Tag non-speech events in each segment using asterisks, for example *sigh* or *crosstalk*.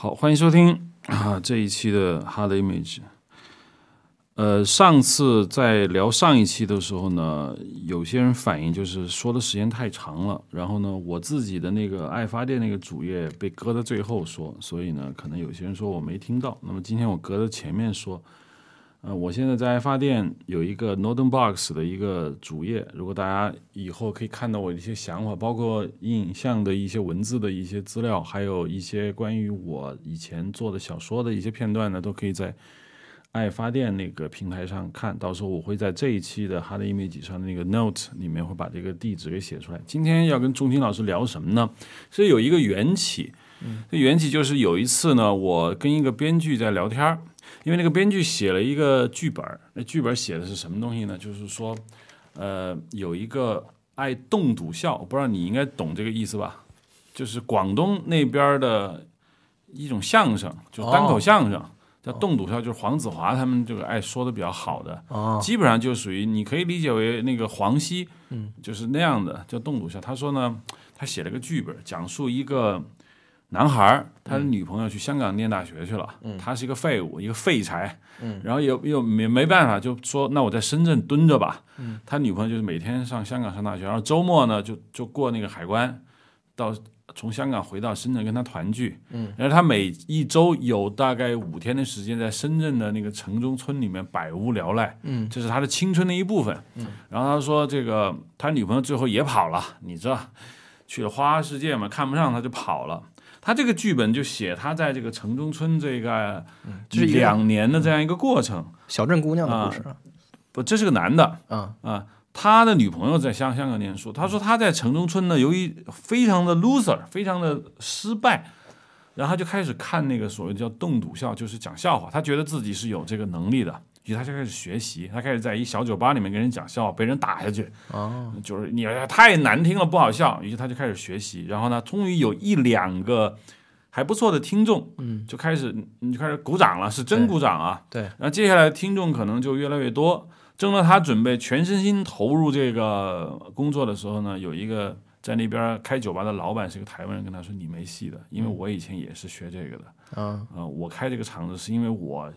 好，欢迎收听啊这一期的 Hard Image。呃，上次在聊上一期的时候呢，有些人反映就是说的时间太长了，然后呢，我自己的那个爱发电那个主页被搁在最后说，所以呢，可能有些人说我没听到。那么今天我搁在前面说，呃，我现在在爱发电有一个 Northern Box 的一个主页，如果大家以后可以看到我的一些想法，包括影像的一些文字的一些资料，还有一些关于我以前做的小说的一些片段呢，都可以在。爱发电那个平台上看到时候我会在这一期的 Hard Image 上的那个 Note 里面会把这个地址给写出来。今天要跟钟青老师聊什么呢？是有一个缘起，这缘起就是有一次呢，我跟一个编剧在聊天儿，因为那个编剧写了一个剧本，那剧本写的是什么东西呢？就是说，呃，有一个爱动笃笑，我不知道你应该懂这个意思吧？就是广东那边的一种相声，就单口相声。叫冻笃笑，就是黄子华他们这个爱说的比较好的，基本上就属于你可以理解为那个黄西，嗯，就是那样的叫冻笃笑。他说呢，他写了个剧本，讲述一个男孩他的女朋友去香港念大学去了，嗯。他是一个废物，一个废柴，嗯，然后又又没没办法，就说那我在深圳蹲着吧，嗯，他女朋友就是每天上香港上大学，然后周末呢就就过那个海关到。从香港回到深圳跟他团聚，嗯，然后他每一周有大概五天的时间在深圳的那个城中村里面百无聊赖，嗯，这是他的青春的一部分，嗯，然后他说这个他女朋友最后也跑了，你知道，去了花花世界嘛，看不上他就跑了。他这个剧本就写他在这个城中村这个两年的这样一个过程，小镇姑娘的故事，不，这是个男的，啊啊。他的女朋友在香香港念书，他说他在城中村呢，由于非常的 loser，非常的失败，然后他就开始看那个所谓的叫冻笃笑，就是讲笑话。他觉得自己是有这个能力的，于是他就开始学习，他开始在一小酒吧里面跟人讲笑话，被人打下去。哦，就是你太难听了，不好笑。于是他就开始学习，然后呢，终于有一两个还不错的听众，嗯，就开始你就开始鼓掌了，是真鼓掌啊。对，然后接下来听众可能就越来越多。正当他准备全身心投入这个工作的时候呢，有一个在那边开酒吧的老板是个台湾人，跟他说：“你没戏的，因为我以前也是学这个的。啊，我开这个厂子是因为我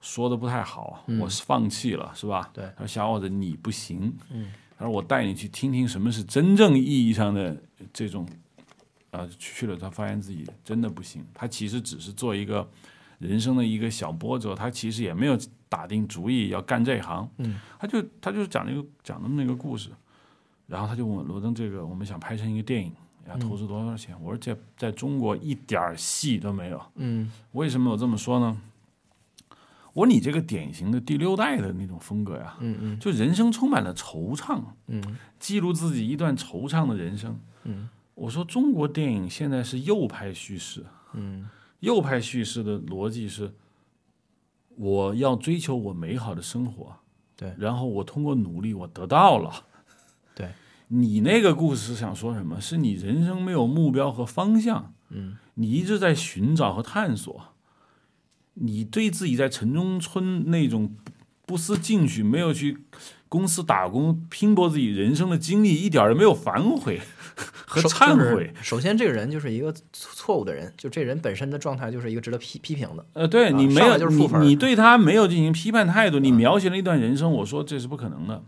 说的不太好，我是放弃了，是吧？对。他说：“小伙子，你不行。嗯，他说我带你去听听什么是真正意义上的这种，啊，去了他发现自己真的不行。他其实只是做一个人生的一个小波折，他其实也没有。”打定主意要干这行，嗯，他就他就讲那个讲那么一个故事，然后他就问罗登这个，我们想拍成一个电影，要投资多少钱？我说这在中国一点戏都没有，嗯，为什么我这么说呢？我说你这个典型的第六代的那种风格呀，嗯嗯，就人生充满了惆怅，嗯，记录自己一段惆怅的人生，嗯，我说中国电影现在是右派叙事，嗯，右派叙事的逻辑是。我要追求我美好的生活，对，然后我通过努力，我得到了。对，你那个故事想说什么？是你人生没有目标和方向，嗯，你一直在寻找和探索，你对自己在城中村那种不思进取，没有去公司打工拼搏自己人生的经历，一点儿都没有反悔。*laughs* 和忏悔。首先，这个人就是一个错误的人，就这人本身的状态就是一个值得批批评的。呃，对你没有，你你对他没有进行批判态度，你描写了一段人生，我说这是不可能的。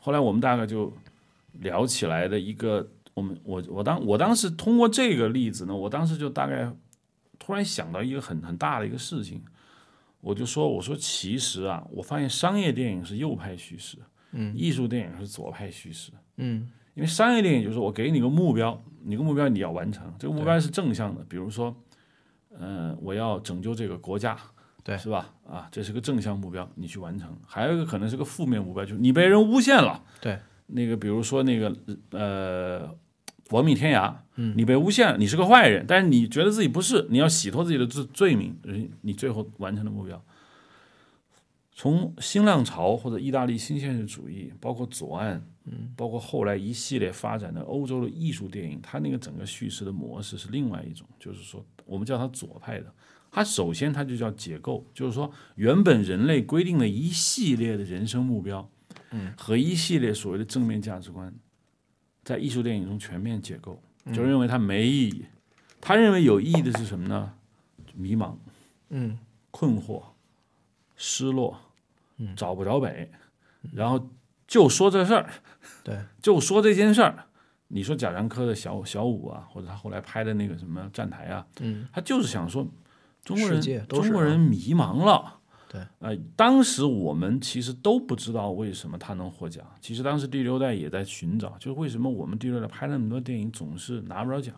后来我们大概就聊起来的一个，我们我我当我当时通过这个例子呢，我当时就大概突然想到一个很很大的一个事情，我就说我说其实啊，我发现商业电影是右派叙事，嗯，艺术电影是左派叙事，嗯。因为商业电影就是我给你个目标，你个目标你要完成，这个目标是正向的，比如说，嗯，我要拯救这个国家，对，是吧？啊，这是个正向目标，你去完成。还有一个可能是个负面目标，就是你被人诬陷了，对，那个比如说那个呃，亡命天涯，嗯，你被诬陷，你是个坏人，但是你觉得自己不是，你要洗脱自己的罪罪名，你最后完成的目标。从新浪潮或者意大利新现实主义，包括左岸。嗯，包括后来一系列发展的欧洲的艺术电影，它那个整个叙事的模式是另外一种，就是说我们叫它左派的。它首先它就叫解构，就是说原本人类规定的一系列的人生目标，嗯，和一系列所谓的正面价值观，在艺术电影中全面解构，就认为它没意义。他认为有意义的是什么呢？迷茫、嗯困惑、失落，找不着北，然后就说这事儿，对，*laughs* 就说这件事儿。你说贾樟柯的小小五啊，或者他后来拍的那个什么站台啊，嗯，他就是想说中国人中国人迷茫了。对，呃，当时我们其实都不知道为什么他能获奖。其实当时第六代也在寻找，就是为什么我们第六代拍那么多电影总是拿不着奖，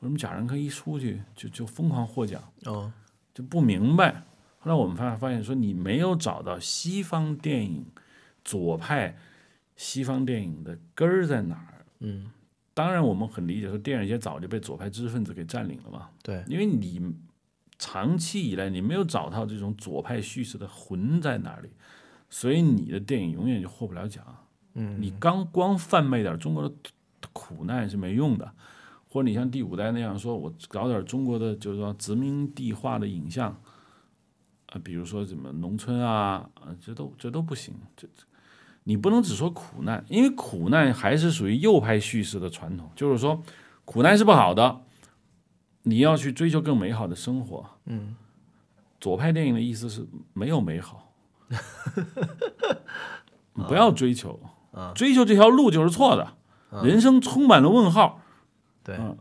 为什么贾樟柯一出去就就疯狂获奖，哦，就不明白。后来我们发发现说，你没有找到西方电影左派西方电影的根儿在哪儿。嗯，当然，我们很理解说，电影界早就被左派知识分子给占领了嘛。对，因为你长期以来你没有找到这种左派叙事的魂在哪里，所以你的电影永远就获不了奖。嗯，你刚光贩卖点中国的苦难是没用的，或者你像第五代那样说，我搞点中国的就是说殖民地化的影像，啊，比如说什么农村啊，啊，这都这都不行。这这你不能只说苦难，因为苦难还是属于右派叙事的传统，就是说苦难是不好的，你要去追求更美好的生活。嗯，左派电影的意思是没有美好，*laughs* 不要追求，追求这条路就是错的，人生充满了问号。对，嗯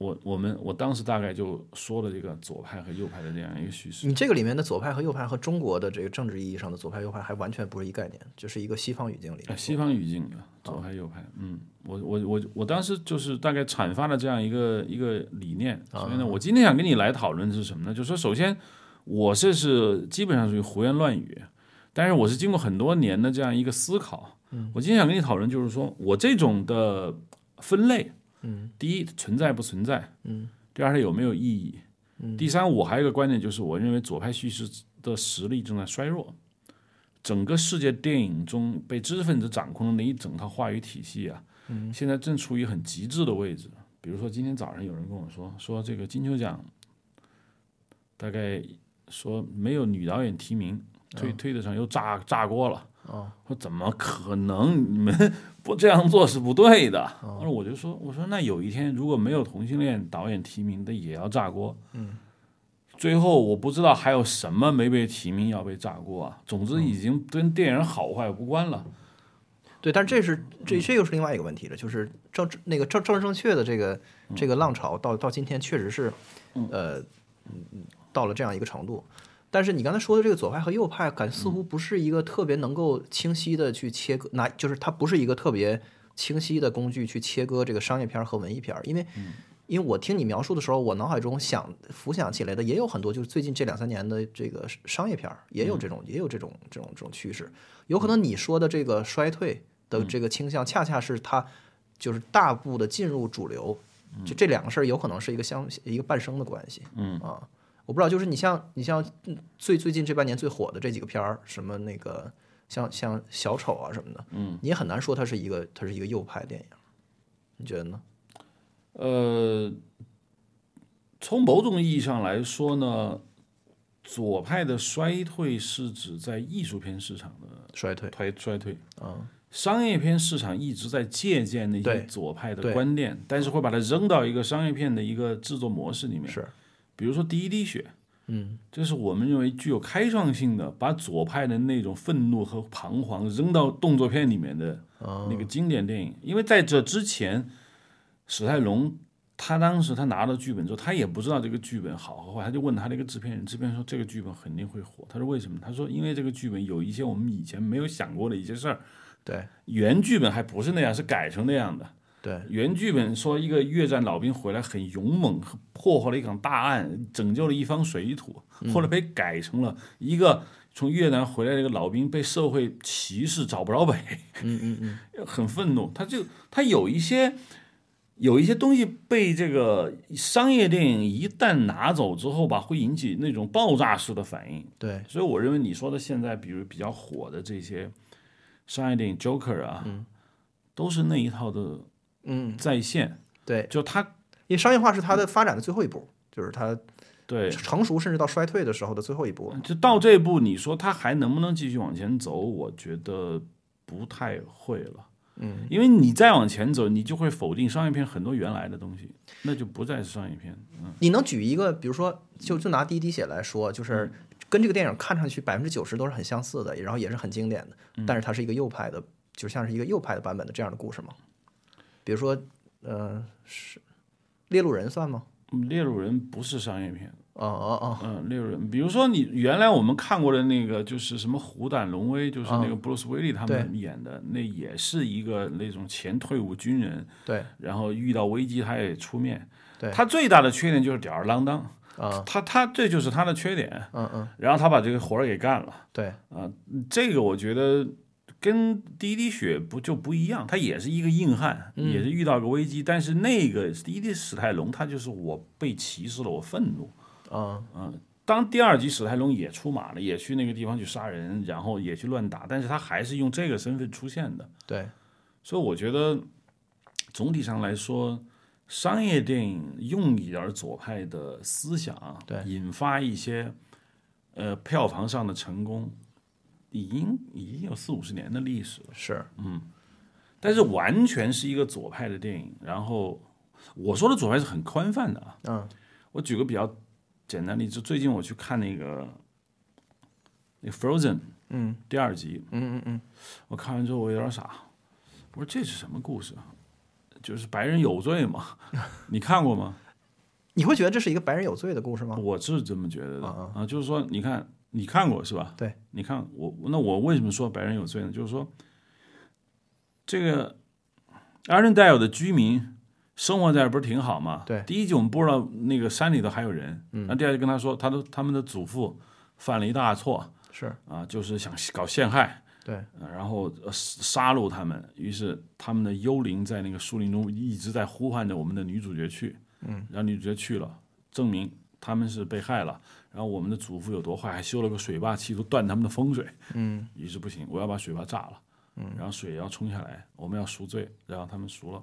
我我们我当时大概就说了这个左派和右派的这样一个叙事。你这个里面的左派和右派和中国的这个政治意义上的左派右派还完全不是一概念，就是一个西方语境里呃，的西方语境的左派右派，嗯，我我我我当时就是大概阐发了这样一个一个理念，所以呢，我今天想跟你来讨论的是什么呢？就是说，首先我这是基本上属于胡言乱语，但是我是经过很多年的这样一个思考，嗯，我今天想跟你讨论就是说我这种的分类，嗯，第一存在不存在，嗯，第二它有没有意义，嗯，第三我还有一个观点就是我认为左派叙事的实力正在衰弱。整个世界电影中被知识分子掌控的那一整套话语体系啊，嗯现在正处于很极致的位置。比如说今天早上有人跟我说，说这个金球奖大概说没有女导演提名，推推特上又炸炸锅了。哦，说怎么可能？你们不这样做是不对的。后来我就说，我说那有一天如果没有同性恋导演提名的，也要炸锅。嗯，最后我不知道还有什么没被提名要被炸锅啊。总之已经跟电影好坏无关了。对，但这是这这又是另外一个问题了，就是政治那个政政治正确的这个这个浪潮到到今天确实是，呃，嗯到了这样一个程度。但是你刚才说的这个左派和右派，感似乎不是一个特别能够清晰的去切割，拿就是它不是一个特别清晰的工具去切割这个商业片和文艺片，因为。因为我听你描述的时候，我脑海中想浮想起来的也有很多，就是最近这两三年的这个商业片，也有这种、也有这种这种这种趋势。有可能你说的这个衰退的这个倾向，恰恰是它就是大步的进入主流，就这两个事儿有可能是一个相一个伴生的关系。嗯啊，我不知道，就是你像你像嗯最最近这半年最火的这几个片儿，什么那个像像小丑啊什么的，嗯，你也很难说它是一个它是一个右派电影，你觉得呢？呃，从某种意义上来说呢，左派的衰退是指在艺术片市场的衰退，衰衰退。嗯，商业片市场一直在借鉴那些左派的观念，但是会把它扔到一个商业片的一个制作模式里面。是，比如说《第一滴血》，嗯这是我们认为具有开创性的，把左派的那种愤怒和彷徨扔到动作片里面的哦那个经典电影。因为在这之前，史泰龙他当时他拿到剧本之后，他也不知道这个剧本好和坏，他就问他那个制片人，制片人说这个剧本肯定会火。他说为什么？他说因为这个剧本有一些我们以前没有想过的一些事儿。对原剧本还不是那样，是改成那样的。对，原剧本说一个越战老兵回来很勇猛，破获了一场大案，拯救了一方水土。后来被改成了一个从越南回来的一个老兵被社会歧视，找不着北，嗯嗯嗯，*laughs* 很愤怒。他就他有一些有一些东西被这个商业电影一旦拿走之后吧，会引起那种爆炸式的反应。对，所以我认为你说的现在，比如比较火的这些商业电影，Joker 啊，都是那一套的嗯在线。对，就它因为商业化是它的发展的最后一步，就是它对，成熟甚至到衰退的时候的最后一步。就到这一步，你说它还能不能继续往前走？我觉得不太会了。嗯，因为你再往前走，你就会否定商业片很多原来的东西，那就不再是商业片。嗯，你能举一个，比如说，就就拿《第一滴血》来说，就是跟这个电影看上去百分之九十都是很相似的，然后也是很经典的，但是它是一个右派的，就像是一个右派的版本的这样的故事吗？比如说，呃，是《猎鹿人》算吗？嗯猎鹿人不是商业片。哦哦哦，嗯，猎人，比如说你原来我们看过的那个，就是什么《虎胆龙威》，就是那个布鲁斯威利他们演的，那也是一个那种前退伍军人，对，然后遇到危机他也出面，对他最大的缺点就是吊儿郎当，啊，他他这就是他的缺点，嗯嗯，然后他把这个活儿给干了，对，啊，这个我觉得跟第一滴血不就不一样，他也是一个硬汉，也是遇到个危机，但是那个第一滴史泰龙，他就是我被歧视了，我愤怒。嗯嗯，当第二集史泰龙也出马了，也去那个地方去杀人，然后也去乱打，但是他还是用这个身份出现的。对，所以我觉得总体上来说，商业电影用一点左派的思想，对引发一些呃票房上的成功，已经已经有四五十年的历史了。是，嗯但是完全是一个左派的电影，然后我说的左派是很宽泛的啊。嗯我举个比较简单的例子，最近我去看那个那个 Frozen 嗯第二集，嗯嗯嗯，我看完之后我有点傻，我说这是什么故事啊？就是白人有罪嘛？*laughs* 你看过吗？你会觉得这是一个白人有罪的故事吗？我是这么觉得的啊啊，就是说，你看你看过是吧？对，你看我那我为什么说白人有罪呢？就是说，这个 Arendelle 的居民生活在这不是挺好吗？对。第一集我们不知道那个山里头还有人，然后第二集跟他说，他的他们的祖父犯了一大错是，啊，就是想搞陷害，对，呃然后呃杀戮他们，于是他们的幽灵在那个树林中一直在呼唤着我们的女主角去，嗯，然后女主角去了，证明他们是被害了，然后我们的祖父有多坏，还修了个水坝，企图断他们的风水，嗯。于是不行，我要把水坝炸了，嗯，然后水要冲下来，我们要赎罪，然后他们赎了。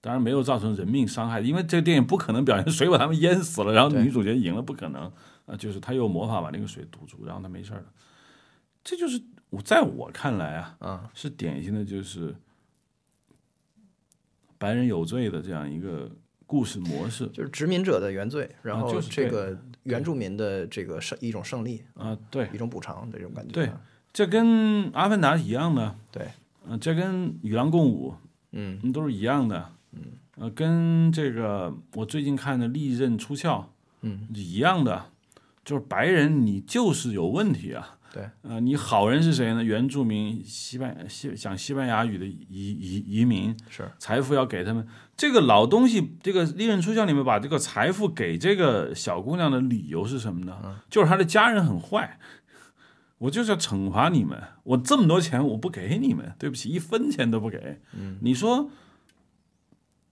当然没有造成人命伤害，因为这个电影不可能表现水把他们淹死了，然后女主角赢了，不可能。啊，就是他用魔法把那个水堵住，然后他没事儿了。这就是我在我看来啊，啊，是典型的就是白人有罪的这样一个故事模式。就是殖民者的原罪，然后啊就是这个原住民的这个胜一种胜利，啊，对，一种补偿的这种感觉。对这跟《阿凡达》一样的，对，嗯、这跟《与狼共舞》嗯。都是一样的，嗯，呃，跟这个我最近看的《利刃出鞘》嗯一样的，就是白人你就是有问题啊，对，呃，你好人是谁呢？原住民西班西讲西班牙语的移移移民，是，财富要给他们。这个老东西，这个《利刃出鞘》里面把这个财富给这个小姑娘的理由是什么呢？就是她的家人很坏，我就是要惩罚你们。我这么多钱我不给你们，对不起，一分钱都不给。嗯，你说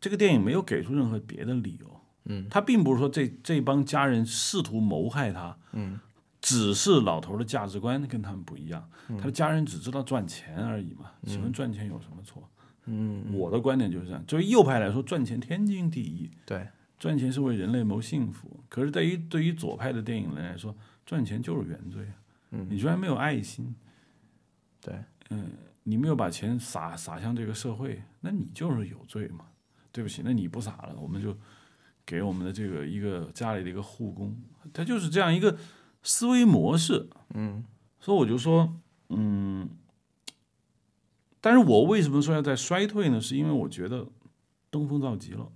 这个电影没有给出任何别的理由。嗯，他并不是说这这帮家人试图谋害他。嗯，只是老头的价值观跟他们不一样，他的家人只知道赚钱而已嘛。请问赚钱有什么错？嗯，我的观点就是这样。作为右派来说，赚钱天经地义，对，赚钱是为人类谋幸福。可是对于对于左派的电影人来说，赚钱就是原罪。嗯，你居然没有爱心，对，嗯你没有把钱撒撒向这个社会，那你就是有罪嘛。对不起，那你不撒了，我们就给我们的这个一个家里的一个护工，他就是这样一个思维模式。嗯所以我就说，嗯，但是我为什么说要在衰退呢？是因为我觉得登峰造极了。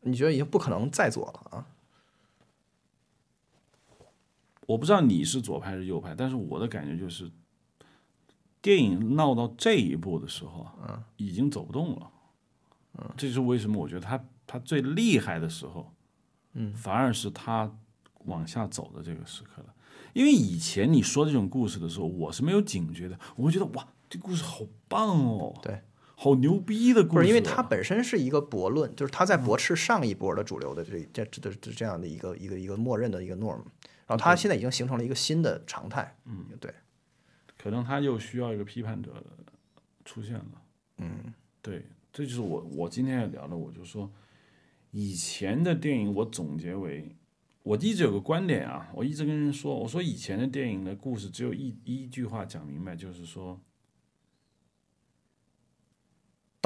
你觉得已经不可能再左了啊？我不知道你是左派还是右派，但是我的感觉就是，电影闹到这一步的时候啊，已经走不动了。嗯，这就是为什么我觉得他他最厉害的时候，嗯，反而是他往下走的这个时刻了。因为以前你说这种故事的时候，我是没有警觉的，我会觉得哇，这故事好棒哦，对，好牛逼的故事、哦。不是因为它本身是一个驳论，就是它在驳斥上一波的主流的这这这这这样的一个一个一个默认的一个 norm，然后它现在已经形成了一个新的常态。嗯，对，可能他又需要一个批判者出现了。嗯，对，这就是我我今天要聊的。我就说，以前的电影我总结为，我一直有个观点啊，我一直跟人说，我说以前的电影的故事只有一一句话讲明白，就是说，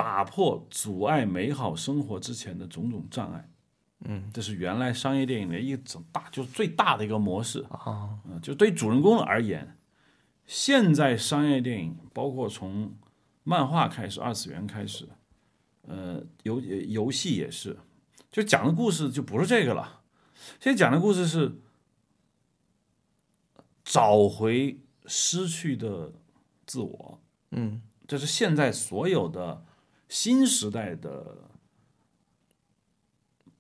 打破阻碍美好生活之前的种种障碍。嗯，这是原来商业电影的一种大，就是最大的一个模式啊。嗯，就对主人公而言，现在商业电影包括从漫画开始，二次元开始，呃，游游戏也是，就讲的故事就不是这个了。现在讲的故事是找回失去的自我。嗯，这是现在所有的新时代的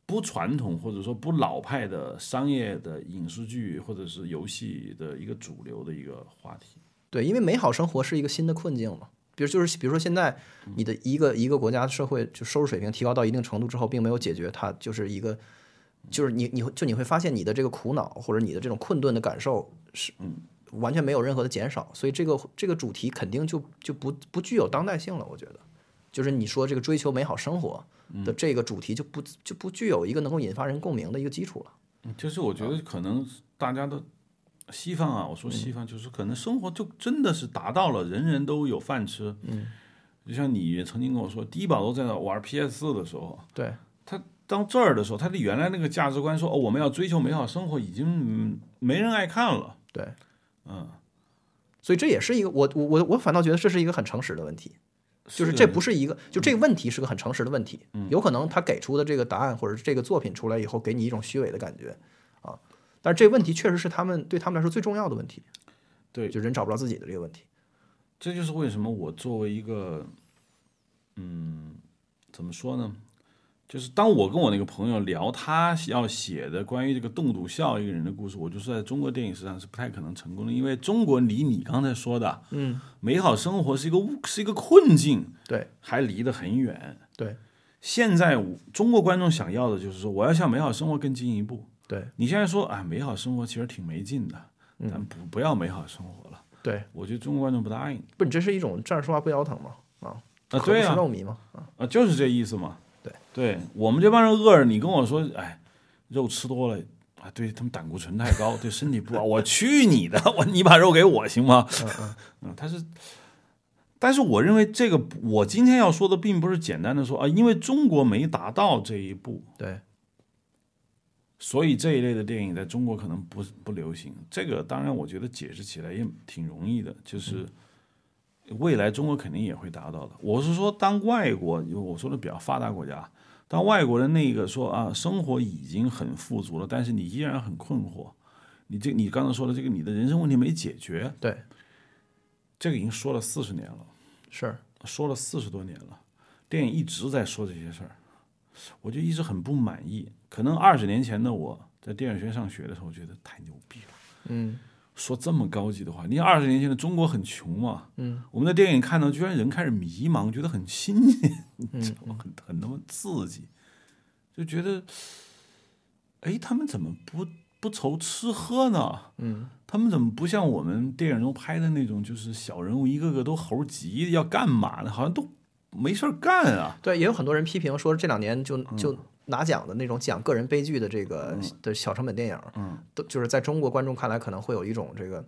不传统或者说不老派的商业的影视剧或者是游戏的一个主流的一个话题。对，因为美好生活是一个新的困境嘛。比如就是比如说现在你的一个一个国家社会就收入水平提高到一定程度之后，并没有解决它，就是一个就是你你会就你会发现你的这个苦恼或者你的这种困顿的感受是完全没有任何的减少，所以这个这个主题肯定就就不不具有当代性了。我觉得，就是你说这个追求美好生活的这个主题就不就不具有一个能够引发人共鸣的一个基础了。嗯就是我觉得可能大家的西方啊，我说西方就是可能生活就真的是达到了人人都有饭吃。嗯，就像你曾经跟我说，低保都在那玩 PS 四的时候，对，他到这儿的时候，他的原来那个价值观说哦，我们要追求美好生活，已经嗯没人爱看了。对，嗯，所以这也是一个我我我我反倒觉得这是一个很诚实的问题，就是这不是一个就这个问题是个很诚实的问题，有可能他给出的这个答案或者是这个作品出来以后给你一种虚伪的感觉啊，但是这个问题确实是他们对他们来说最重要的问题，对，就人找不着自己的这个问题。这就是为什么我作为一个，嗯，怎么说呢？就是当我跟我那个朋友聊他要写的关于这个栋笃笑一个人的故事，我就说在中国电影史上是不太可能成功的，因为中国离你刚才说的，嗯，美好生活是一个是一个困境，对还离得很远。对现在中国观众想要的就是说，我要向美好生活更进一步。对你现在说，哎，美好生活其实挺没劲的，嗯咱不不要美好生活了。对，我觉得中国观众不答应不，你这是一种站着说话不腰疼嘛啊，啊，对啊，啊，就是这意思嘛。对，我们这帮人饿着，你跟我说，哎，肉吃多了啊，对他们胆固醇太高，*laughs* 对身体不好。我去你的！*laughs* 我你把肉给我行吗？嗯嗯，他是，但是我认为这个，我今天要说的并不是简单的说啊，因为中国没达到这一步，对所以这一类的电影在中国可能不不流行。这个当然，我觉得解释起来也挺容易的，就是未来中国肯定也会达到的。我是说，当外国，我说的比较发达国家，当外国人那个说啊，生活已经很富足了，但是你依然很困惑，你这你刚才说的这个你的人生问题没解决，对这个已经说了四十年了。是说了四十多年了，电影一直在说这些事儿，我就一直很不满意。可能二十年前的我在电影学院上学的时候，觉得太牛逼了，嗯说这么高级的话。你看二十年前的中国很穷嘛，嗯，我们在电影看到，居然人开始迷茫，觉得很新鲜，嗯很很他妈刺激，就觉得，哎，他们怎么不不愁吃喝呢？嗯他们怎么不像我们电影中拍的那种，就是小人物一个个都猴急，要干嘛呢？好像都没事儿干啊。对，也有很多人批评说这两年就嗯就拿奖的那种讲个人悲剧的这个的小成本电影，嗯，都就是在中国观众看来可能会有一种这个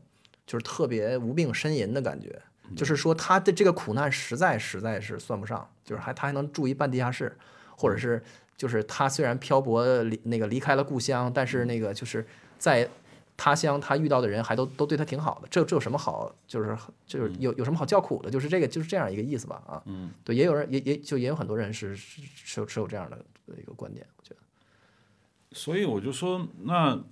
就是特别无病呻吟的感觉，嗯。就是说他的这个苦难实在实在是算不上，就是还他还能住一半地下室，或者是就是他虽然漂泊离那个离开了故乡，但是那个就是在。他乡他遇到的人还都都对他挺好的，这这有什么好？就是就是有有什么好叫苦的？就是这个就是这样一个意思吧啊。嗯，对，也有人也也就也有很多人是是是有持有这样的一个观点，我觉得。所以我就说，那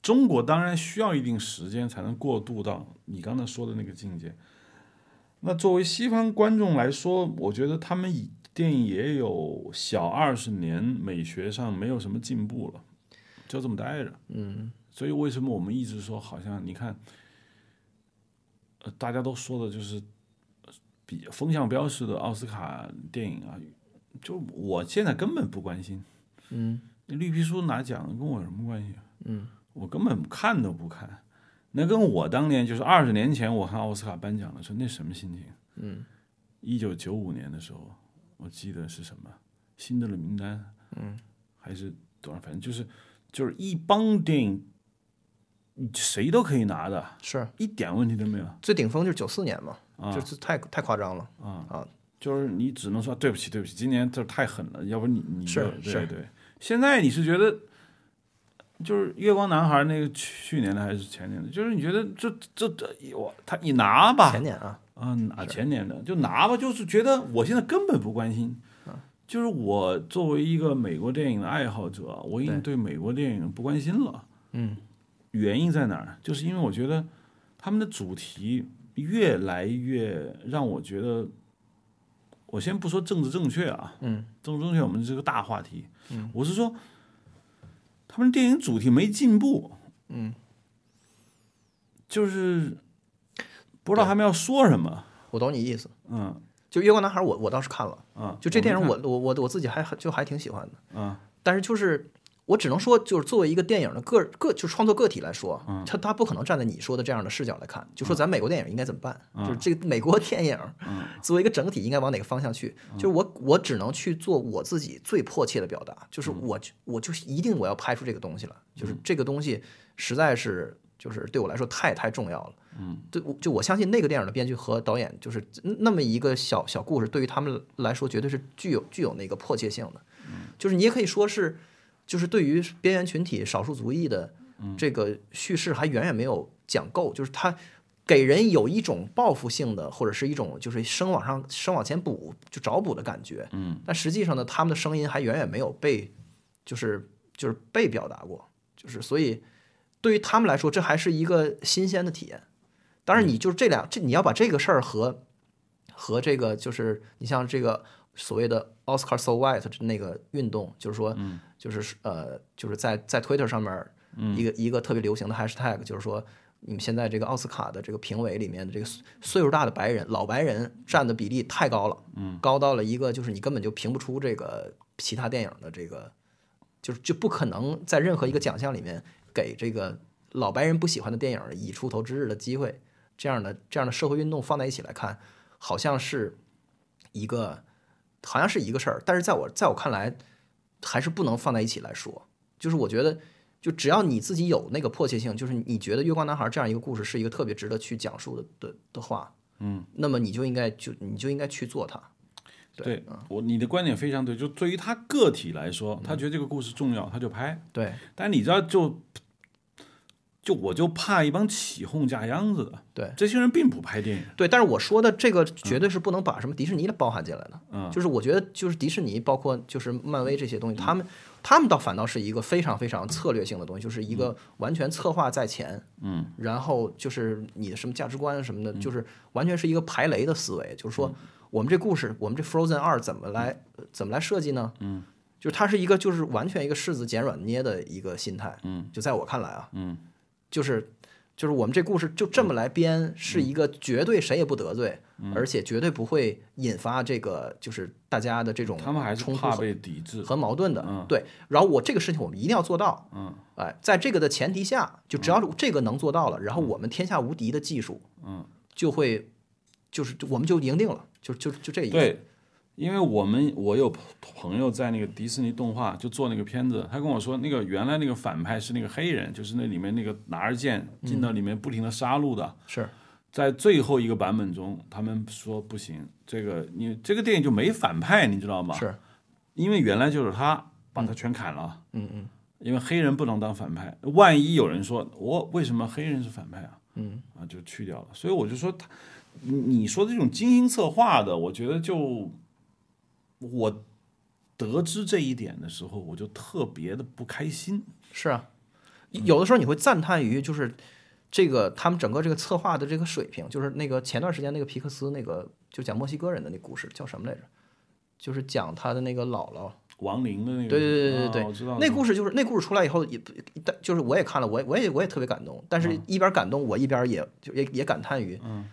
中国当然需要一定时间才能过渡到你刚才说的那个境界。那作为西方观众来说，我觉得他们以电影也有小二十年，美学上没有什么进步了，就这么待着。嗯所以为什么我们一直说，好像你看，呃，大家都说的就是呃比风向标式的奥斯卡电影啊，就我现在根本不关心。嗯绿皮书拿奖跟我有什么关系？嗯我根本看都不看。那跟我当年就是二十年前我看奥斯卡颁奖的时候，那什么心情？嗯一九九五年的时候，我记得是什么《辛德勒名单》，嗯，还是多少？反正就是就是一帮电影，谁都可以拿的，是一点问题都没有最顶峰就是九四年嘛，啊就是太太夸张了啊！啊！就是你只能说对不起，对不起，今年这太狠了，要不你你是对对。现在你是觉得，就是月光男孩那个去年的还是前年的？就是你觉得这这这我他你拿吧，前年啊，啊拿前年的就拿吧，就是觉得我现在根本不关心。就是我作为一个美国电影的爱好者，我已经对美国电影不关心了。嗯，原因在哪儿？就是因为我觉得他们的主题越来越让我觉得，我先不说政治正确啊，嗯，政治正确我们是个大话题，嗯，我是说他们电影主题没进步，嗯，就是不知道他们要说什么，我懂你意思。嗯就《月光男孩》我，我倒是看了，嗯，就这电影我我我我我自己还就还挺喜欢的，嗯但是就是我只能说，就是作为一个电影的个个就是创作个体来说，嗯。他他不可能站在你说的这样的视角来看，就说咱美国电影应该怎么办，就是这个美国电影嗯。*laughs* 作为一个整体应该往哪个方向去，就是我我只能去做我自己最迫切的表达，就是嗯。我就我就一定我要拍出这个东西了，就是这个东西实在是就是对我来说太太重要了。嗯，对，我就我相信那个电影的编剧和导演，就是那么一个小小故事，对于他们来说，绝对是具有具有那个迫切性的。就是你也可以说是，就是对于边缘群体、少数族裔的这个叙事，还远远没有讲够。就是他给人有一种报复性的，或者是一种就是生往上、生往前补，就找补的感觉。嗯，但实际上呢，他们的声音还远远没有被，就是就是被表达过。就是所以，对于他们来说，这还是一个新鲜的体验。当然，你就是这俩，这你要把这个事儿和和这个就是你像这个所谓的 Oscar so white 那个运动，就是说，就是呃，就是在在 Twitter 上面一个一个特别流行的 hashtag，就是说。你们现在这个奥斯卡的这个评委里面的这个岁岁数大的白人老白人占的比例太高了，嗯，高到了一个就是你根本就评不出这个其他电影的这个，就是就不可能在任何一个奖项里面给这个老白人不喜欢的电影以出头之日的机会。这样的这样的社会运动放在一起来看，好像是一个好像是一个事儿，但是在我在我看来，还是不能放在一起来说。就是我觉得，就只要你自己有那个迫切性，就是你觉得《月光男孩》这样一个故事是一个特别值得去讲述的的的话，嗯，那么你就应该就你就应该去做它。对我你的观点非常对，就对于他个体来说，他觉得这个故事重要，他就拍。对但你知道就，就我就怕一帮起哄架秧子的，对。这些人并不拍电影，对，但是我说的这个绝对是不能把什么迪士尼的包含进来的。嗯。就是我觉得就是迪士尼，包括就是漫威这些东西，他们他们倒反倒是一个非常非常策略性的东西，就是一个完全策划在前，嗯，然后就是你的什么价值观什么的，就是完全是一个排雷的思维，就是说我们这故事，我们这 Frozen 二怎么来怎么来设计呢？嗯，就是它是一个就是完全一个柿子捡软捏的一个心态，嗯，就在我看来啊，嗯，就是就是我们这故事就这么来编，是一个绝对谁也不得罪，而且绝对不会引发这个就是大家的这种他们还是冲怕被抵制，和矛盾的，嗯。对。然后我这个事情我们一定要做到，嗯，哎，在这个的前提下，就只要这个能做到了，然后我们天下无敌的技术，嗯，就会就是我们就赢定了，就就就这意思。对，因为我们我有朋友在那个迪士尼动画就做那个片子，他跟我说，那个原来那个反派是那个黑人，就是那里面那个拿着剑进到里面不停的杀戮的，是在最后一个版本中，他们说不行，这个你这个电影就没反派，你知道吗？是，因为原来就是他把他全砍了，嗯嗯因为黑人不能当反派，万一有人说我为什么黑人是反派啊？嗯啊，就去掉了。所以我就说他，你你说这种精心策划的，我觉得就我得知这一点的时候，我就特别的不开心。是啊，有的时候你会赞叹于就是这个他们整个这个策划的这个水平，就是那个前段时间那个皮克斯那个就讲墨西哥人的那故事叫什么来着？就是讲他的那个姥姥，亡灵的那个，对对对对对啊我知道那故事就是那故事出来以后也不，但就是我也看了，我也我也我也特别感动，但是一边感动我一边也就也也感叹于，嗯，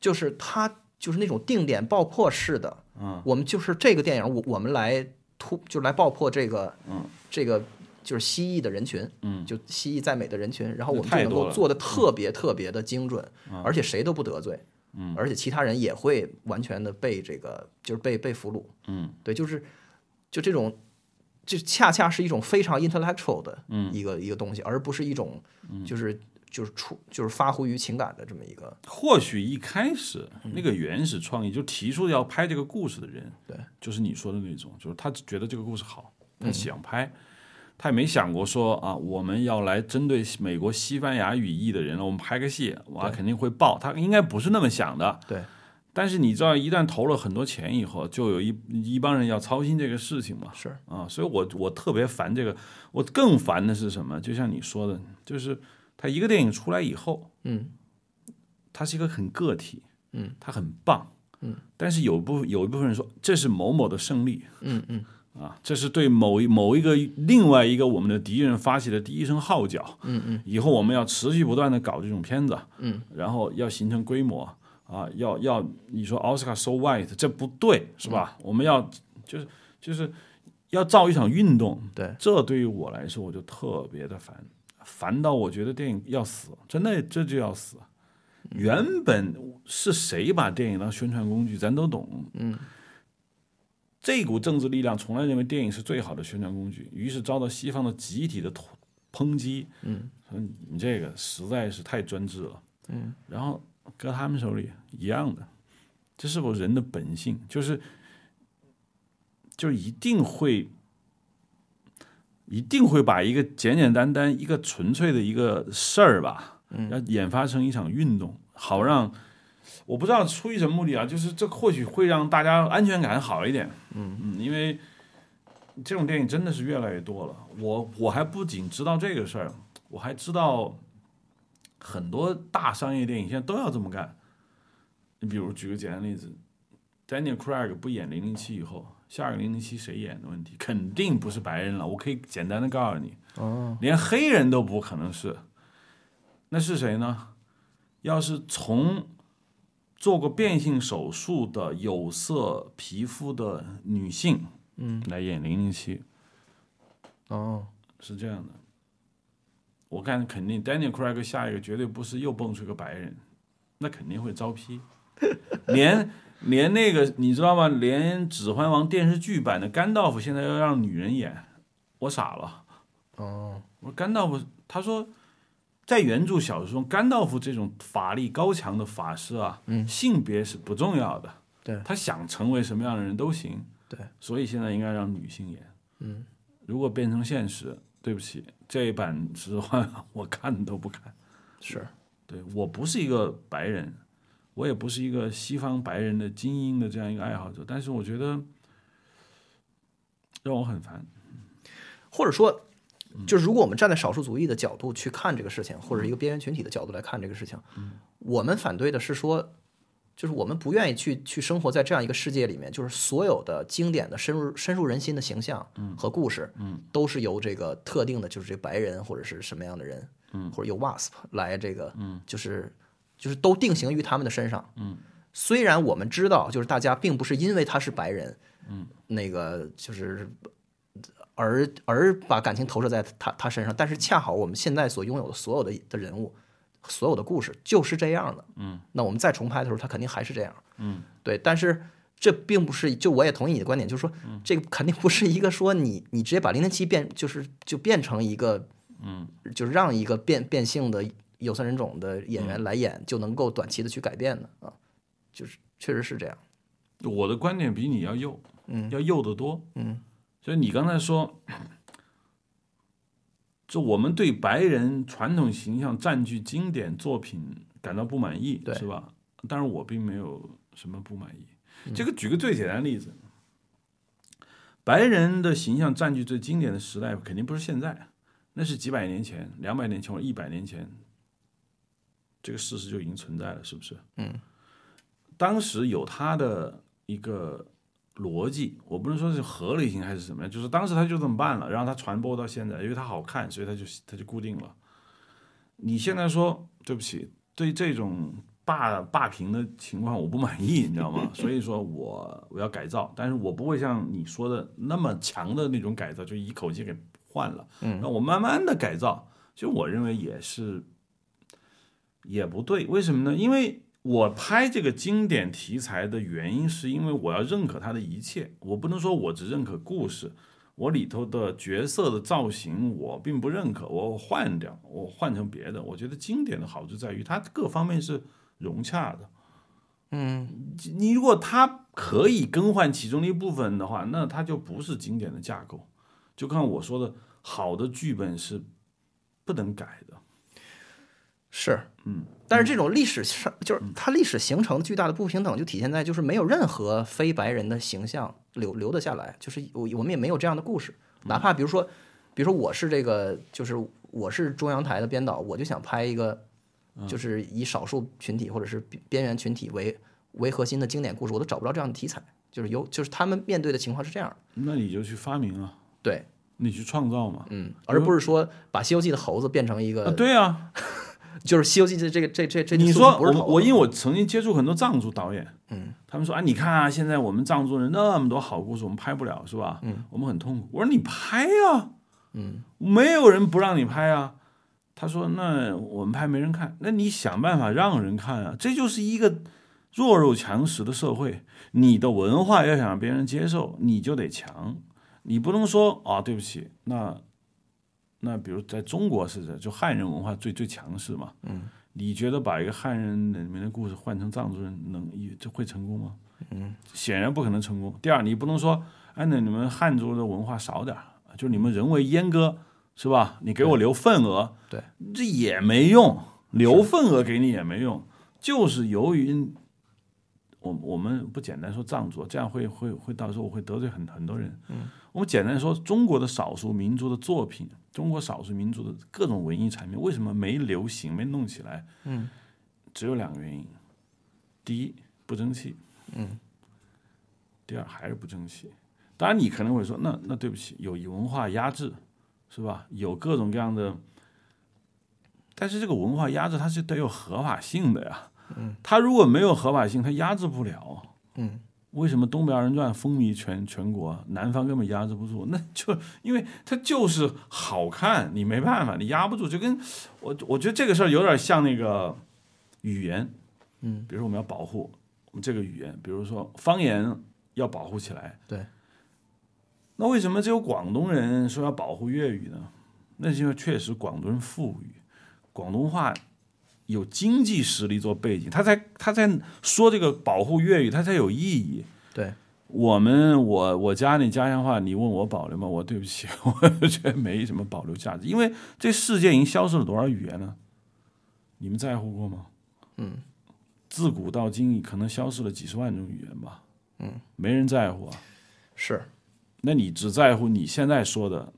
就是他就是那种定点爆破式的，嗯，我们就是这个电影，我我们来突就来爆破这个，嗯，这个就是蜥蜴的人群，嗯，就蜥蜴在美的人群，然后我们就能够做的特别特别的精准，而且谁都不得罪，嗯，而且其他人也会完全的被这个就是被被俘虏，嗯，对，就是就这种，就恰恰是一种非常 intellectual 的嗯。一个、一个东西，而不是一种就是就是出就是发乎于情感的这么一个。或许一开始那个原始创意就提出要拍这个故事的人，对，就是你说的那种，就是他觉得这个故事好，他想拍，他也没想过说啊，我们要来针对美国西班牙语裔的人，我们拍个戏，哇，肯定会爆，他应该不是那么想的。对，但是你知道，一旦投了很多钱以后，就有一一帮人要操心这个事情嘛，是。啊，所以我我特别烦这个，我更烦的是什么？就像你说的，就是他一个电影出来以后，嗯。他是一个很个体，嗯，他很棒，嗯，但是有部有一部分人说这是某某的胜利。嗯嗯。啊，这是对某一某一个另外一个我们的敌人发起的第一声号角，嗯嗯。以后我们要持续不断的搞这种片子，嗯，然后要形成规模啊，要要你说奥斯卡 so white 这不对是吧？我们要就是就是要造一场运动，对，这对于我来说我就特别的烦，烦到我觉得电影要死，真的这就要死。原本是谁把电影当宣传工具，咱都懂。嗯，这股政治力量从来认为电影是最好的宣传工具，于是遭到西方的集体的抨抨击。嗯，说你这个实在是太专制了。嗯，然后搁他们手里一样的，这是否人的本性，就是就一定会。一定会把一个简简单单、一个纯粹的一个事儿吧，要演发成一场运动，好让我不知道出于什么目的啊，就是这或许会让大家安全感好一点。嗯嗯，因为这种电影真的是越来越多了。我我还不仅知道这个事儿，我还知道很多大商业电影现在都要这么干。你比如举个简单例子，Daniel Craig 不演零零七以后，下个零零七谁演的问题，肯定不是白人了。我可以简单的告诉你，哦，连黑人都不可能是，那是谁呢？要是从做过变性手术的有色皮肤的女性，嗯，来演零零七，哦，是这样的。我看肯定 Daniel Craig 下一个绝对不是又蹦出个白人，那肯定会招批，*laughs* 连连那个你知道吗？连《指环王》电视剧版的甘道夫现在要让女人演，我傻了。哦，我说甘道夫，他说在原著小说中，甘道夫这种法力高强的法师啊，嗯。性别是不重要的，对。他想成为什么样的人都行，对，所以现在应该让女性演。嗯，如果变成现实，对不起，这一版《指环王》我看都不看。是，对我不是一个白人，我也不是一个西方白人的精英的这样一个爱好者，但是我觉得让我很烦。或者说，就是如果我们站在少数族裔的角度去看这个事情，或者一个边缘群体的角度来看这个事情，我们反对的是说，就是我们不愿意去去生活在这样一个世界里面，就是所有的经典的深入深入人心的形象和故事，都是由这个特定的，就是这白人或者是什么样的人，或者由 WASP 来这个，就是就是都定型于他们的身上，嗯。虽然我们知道，就是大家并不是因为他是白人，嗯。那个就是而而把感情投射在他他身上，但是恰好我们现在所拥有的所有的的人物，所有的故事就是这样的。嗯，那我们再重拍的时候，他肯定还是这样。嗯，对，但是这并不是，就我也同意你的观点，就是说，这个肯定不是一个说你你直接把零零七变，就是就变成一个，嗯，就是让一个变变性的有色人种的演员来演，就能够短期的去改变的啊，就是确实是这样。我的观点比你要幼，嗯要幼得多。嗯，所以你刚才说，就我们对白人传统形象占据经典作品感到不满意，对是吧？但是我并没有什么不满意。嗯这个举个最简单的例子，白人的形象占据最经典的时代，肯定不是现在，那是几百年前、两百年前或一百年前，这个事实就已经存在了，是不是？嗯，当时有他的一个逻辑，我不能说是合理性还是什么样，就是当时他就这么办了，然后他传播到现在，因为它好看，所以它就它就固定了。你现在说对不起，对这种霸霸屏的情况我不满意，你知道吗？*laughs* 所以说我我要改造，但是我不会像你说的那么强的那种改造，就一口气给换了。嗯那我慢慢的改造，就我认为也是也不对。为什么呢？因为我拍这个经典题材的原因，是因为我要认可它的一切，我不能说我只认可故事，我里头的角色的造型我并不认可，我换掉，我换成别的。我觉得经典的好处在于它各方面是融洽的。嗯，你如果它可以更换其中的一部分的话，那它就不是经典的架构。就看我说的，好的剧本是不能改的。是，嗯，但是这种历史上，就是它历史形成巨大的不平等，就体现在就是没有任何非白人的形象留留得下来，就是我我们也没有这样的故事，哪怕比如说，比如说我是这个，就是我是中央台的编导，我就想拍一个，就是以少数群体或者是边缘群体为为核心的经典故事，我都找不着这样的题材，就是有就是他们面对的情况是这样的，那你就去发明啊，对，你去创造嘛，嗯，而不是说把《西游记》的猴子变成一个，对啊。就是《西游记》的这个这这这，你说我我因为我曾经接触很多藏族导演，嗯，他们说啊，你看啊，现在我们藏族人那么多好故事，我们拍不了是吧？嗯，我们很痛苦。我说你拍呀，嗯，没有人不让你拍啊。他说那我们拍没人看，那你想办法让人看啊。这就是一个弱肉强食的社会，你的文化要想让别人接受，你就得强，你不能说啊，对不起，那。那比如在中国是这，就汉人文化最最强势嘛。嗯，你觉得把一个汉人里面的故事换成藏族人，能这会成功吗？嗯，显然不可能成功。第二，你不能说，哎，那你们汉族的文化少点儿，就你们人为阉割，是吧？你给我留份额，对，这也没用，留份额给你也没用，就是由于。我我们不简单说藏族，这样会会会到时候我会得罪很很多人。嗯，我们简单说中国的少数民族的作品，中国少数民族的各种文艺产品为什么没流行、没弄起来？嗯，只有两个原因：第一，不争气；嗯，第二还是不争气。当然，你可能会说，那那对不起，有文化压制，是吧？有各种各样的，但是这个文化压制它是得有合法性的呀。嗯，他如果没有合法性，他压制不了。嗯，为什么《东北二人转》风靡全全国，南方根本压制不住？那就因为它就是好看，你没办法，你压不住。就跟我，我觉得这个事儿有点像那个语言。嗯，比如说我们要保护我们这个语言，比如说方言要保护起来。对。那为什么只有广东人说要保护粤语呢？那是因为确实广东人富裕，广东话。有经济实力做背景，他才他才说这个保护粤语，他才有意义。对我们，我我家那家乡话，你问我保留吗？我对不起，*laughs* 我觉得没什么保留价值，因为这世界已经消失了多少语言呢？你们在乎过吗？嗯，自古到今可能消失了几十万种语言吧。嗯，没人在乎啊。是，那你只在乎你现在说的，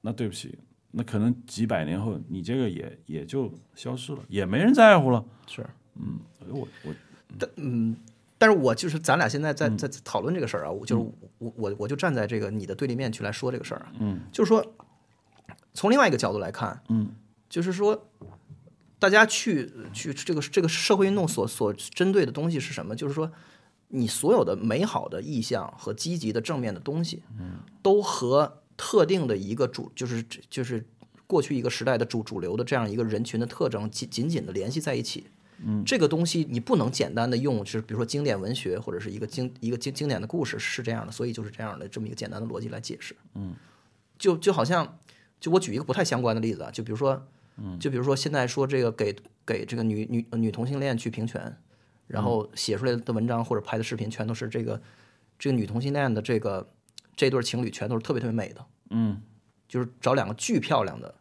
那对不起。那可能几百年后，你这个也也就消失了，也没人在乎了。是，嗯，我我，但嗯，但是我就是咱俩现在在在讨论这个事儿啊，我就是我我我就站在这个你的对立面去来说这个事儿啊，嗯，就是说从另外一个角度来看，嗯，就是说大家去去这个这个社会运动所所针对的东西是什么？就是说你所有的美好的意向和积极的正面的东西，嗯，都和。特定的一个主就是就是过去一个时代的主主流的这样一个人群的特征紧紧紧的联系在一起，嗯，这个东西你不能简单的用就是比如说经典文学或者是一个经一个经经典的故事是这样的，所以就是这样的这么一个简单的逻辑来解释，嗯，就就好像就我举一个不太相关的例子啊，就比如说，嗯，就比如说现在说这个给给这个女女女同性恋去平权，然后写出来的文章或者拍的视频全都是这个这个女同性恋的这个。这对情侣全都是特别特别美的，嗯，就是找两个巨漂亮的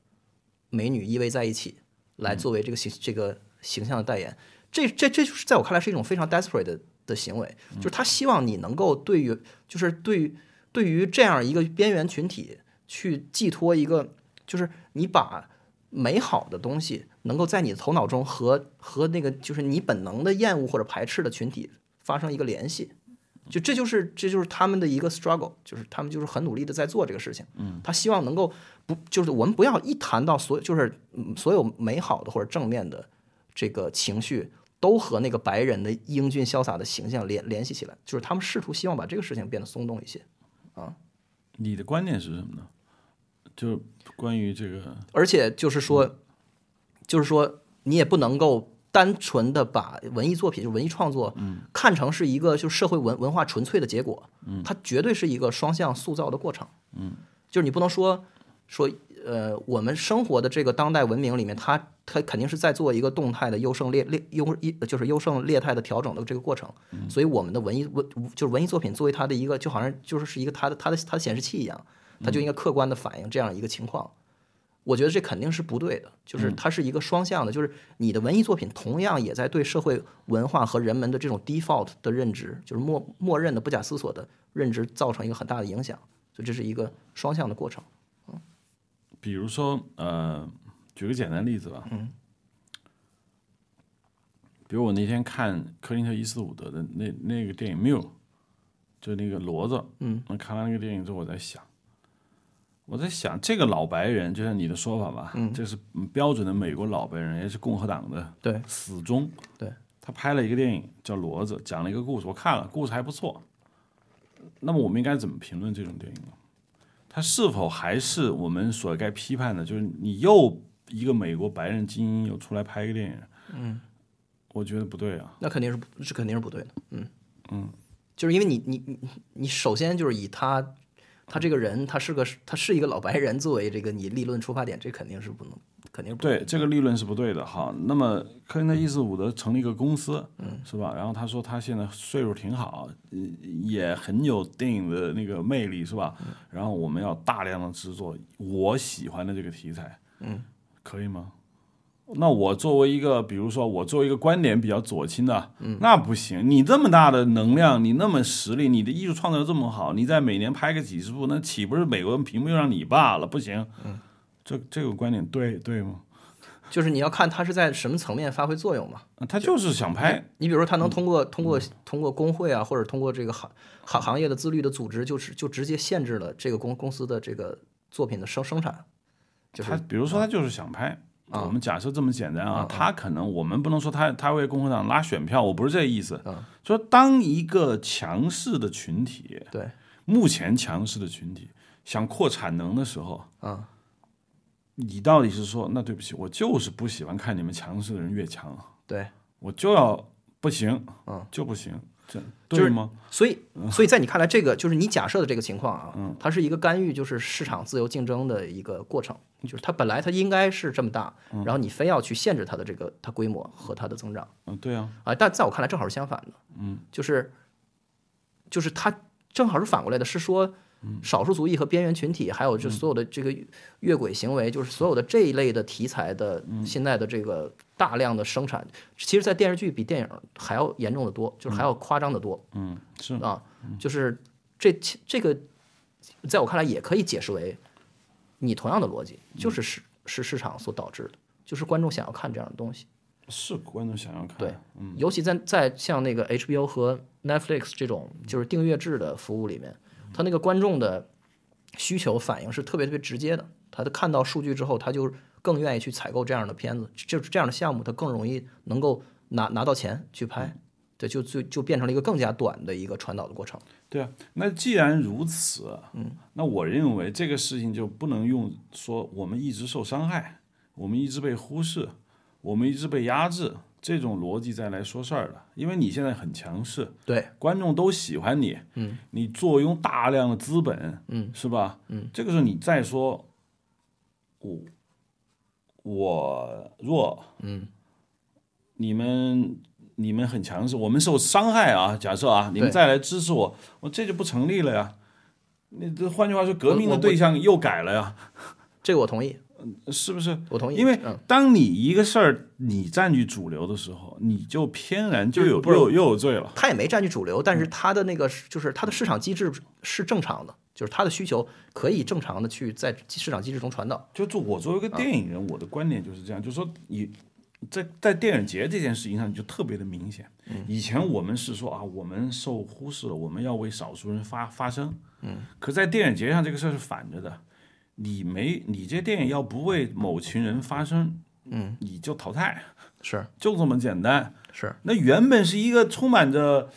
美女依偎在一起，来作为这个形这个形象的代言。这这这就是在我看来是一种非常 desperate 的的行为，就是他希望你能够对于就是对于对于这样一个边缘群体去寄托一个，就是你把美好的东西能够在你的头脑中和和那个就是你本能的厌恶或者排斥的群体发生一个联系。就这就是这就是他们的一个 struggle，就是他们就是很努力的在做这个事情。嗯，他希望能够不就是我们不要一谈到所有就是所有美好的或者正面的这个情绪都和那个白人的英俊潇洒的形象联联系起来，就是他们试图希望把这个事情变得松动一些。啊，你的观点是什么呢？就关于这个，而且就是说，就是说你也不能够。单纯的把文艺作品，就文艺创作，看成是一个就社会文文化纯粹的结果，它绝对是一个双向塑造的过程。就是你不能说说呃，我们生活的这个当代文明里面，它它肯定是在做一个动态的优胜劣劣优一就是优胜劣汰的调整的这个过程。所以我们的文艺文就是文艺作品作为它的一个，就好像就是是一个它的它的它的显示器一样，它就应该客观的反映这样一个情况。我觉得这肯定是不对的，就是它是一个双向的，就是你的文艺作品同样也在对社会文化和人们的这种 default 的认知，就是默默认的不假思索的认知造成一个很大的影响，所以这是一个双向的过程。比如说，呃，举个简单例子吧，嗯，比如我那天看克林特·伊斯伍德的那那个电影《缪》，就那个骡子，嗯，那看完那个电影之后，我在想，我在想，这个老白人，就像你的说法吧，嗯这是标准的美国老白人，也是共和党的对死忠，对，他拍了一个电影叫《骡子》，讲了一个故事，我看了，故事还不错。那么我们应该怎么评论这种电影呢？它是否还是我们所该批判的？就是你又一个美国白人精英又出来拍一个电影，嗯，我觉得不对啊。那肯定是不是肯定是不对的，嗯嗯，就是因为你你你你首先就是以他他这个人他是个他是一个老白人作为这个你立论出发点，这肯定是不能肯定不对，这个立论是不对的哈。那么科林特·伊斯伍德成立一个公司，嗯，是吧？然后他说他现在岁数挺好，呃也很有电影的那个魅力，是吧？然后我们要大量的制作我喜欢的这个题材，嗯，可以吗？那我作为一个，比如说我作为一个观点比较左倾的，嗯，那不行。你这么大的能量，你那么实力，你的艺术创造得这么好，你在每年拍个几十部，那岂不是美国人屏幕又让你霸了？不行，嗯，这这个观点对对吗？就是你要看他是在什么层面发挥作用嘛。啊他就是想拍，你比如说，他能通过通过通过工会啊，或者通过这个行行行业的自律的组织，就是就直接限制了这个公公司的这个作品的生生产。就是他比如说他就是想拍。我们假设这么简单啊，他可能我们不能说他他为共和党拉选票，我不是这个意思。嗯说当一个强势的群体，对，目前强势的群体想扩产能的时候，嗯，你到底是说，那对不起，我就是不喜欢看你们强势的人越强，对，我就要不行，嗯，就不行，这就是对吗？所以，所以在你看来，这个就是你假设的这个情况啊，嗯它是一个干预，就是市场自由竞争的一个过程，就是它本来它应该是这么大，嗯。然后你非要去限制它的这个它规模和它的增长嗯，对啊，啊，但在我看来正好是相反的，嗯，就是就是它正好是反过来的，是说少数族裔和边缘群体，还有就所有的这个越轨行为，就是所有的这一类的题材的现在的这个大量的生产，其实，在电视剧比电影还要严重的多，就是还要夸张的多。嗯，是。啊，就是这这个，在我看来也可以解释为你同样的逻辑，就是市是市场所导致的，就是观众想要看这样的东西。是观众想要看，对，尤其在在像那个 HBO 和 Netflix 这种就是订阅制的服务里面，他那个观众的需求反应是特别特别直接的。他看到数据之后，他就更愿意去采购这样的片子，就是这样的项目，他更容易能够拿拿到钱去拍。对，就就就变成了一个更加短的一个传导的过程。对啊，那既然如此，嗯，那我认为这个事情就不能用说我们一直受伤害，我们一直被忽视，我们一直被压制这种逻辑再来说事儿了。因为你现在很强势，对，观众都喜欢你，嗯，你坐拥大量的资本，嗯，是吧？嗯，这个时候你再说，我我弱，嗯，你们你们很强势，我们受伤害啊，假设啊，你们再来支持我，我这就不成立了呀。那这换句话说，革命的对象又改了呀，*laughs* 这个我同意，是不是？我同意。因为嗯，当你一个事儿你占据主流的时候，你就偏然就有又又有罪了。他也没占据主流，但是他的那个就是他的市场机制是正常的，就是他的需求可以正常的去在市场机制中传导。就做我作为一个电影人，我的观点就是这样，就是说你在在电影节这件事情上你就特别的明显。以前我们是说啊，我们受忽视了，我们要为少数人发发声。嗯，可在电影节上这个事儿是反着的，你没你这电影要不为某群人发声，嗯，你就淘汰，是。就这么简单。是，那原本是一个充满着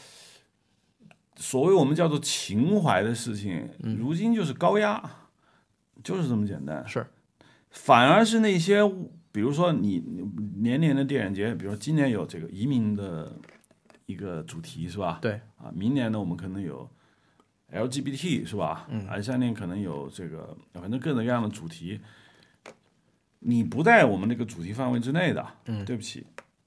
所谓我们叫做情怀的事情，如今就是高压，就是这么简单。是，反而是那些，比如说你你年年的电影节，比如说今年有这个移民的一个主题是吧？对。啊，明年呢我们可能有 LGBT 是吧？嗯，而下面可能有这个，反正各种各样的主题，你不在我们这个主题范围之内的，嗯，对不起，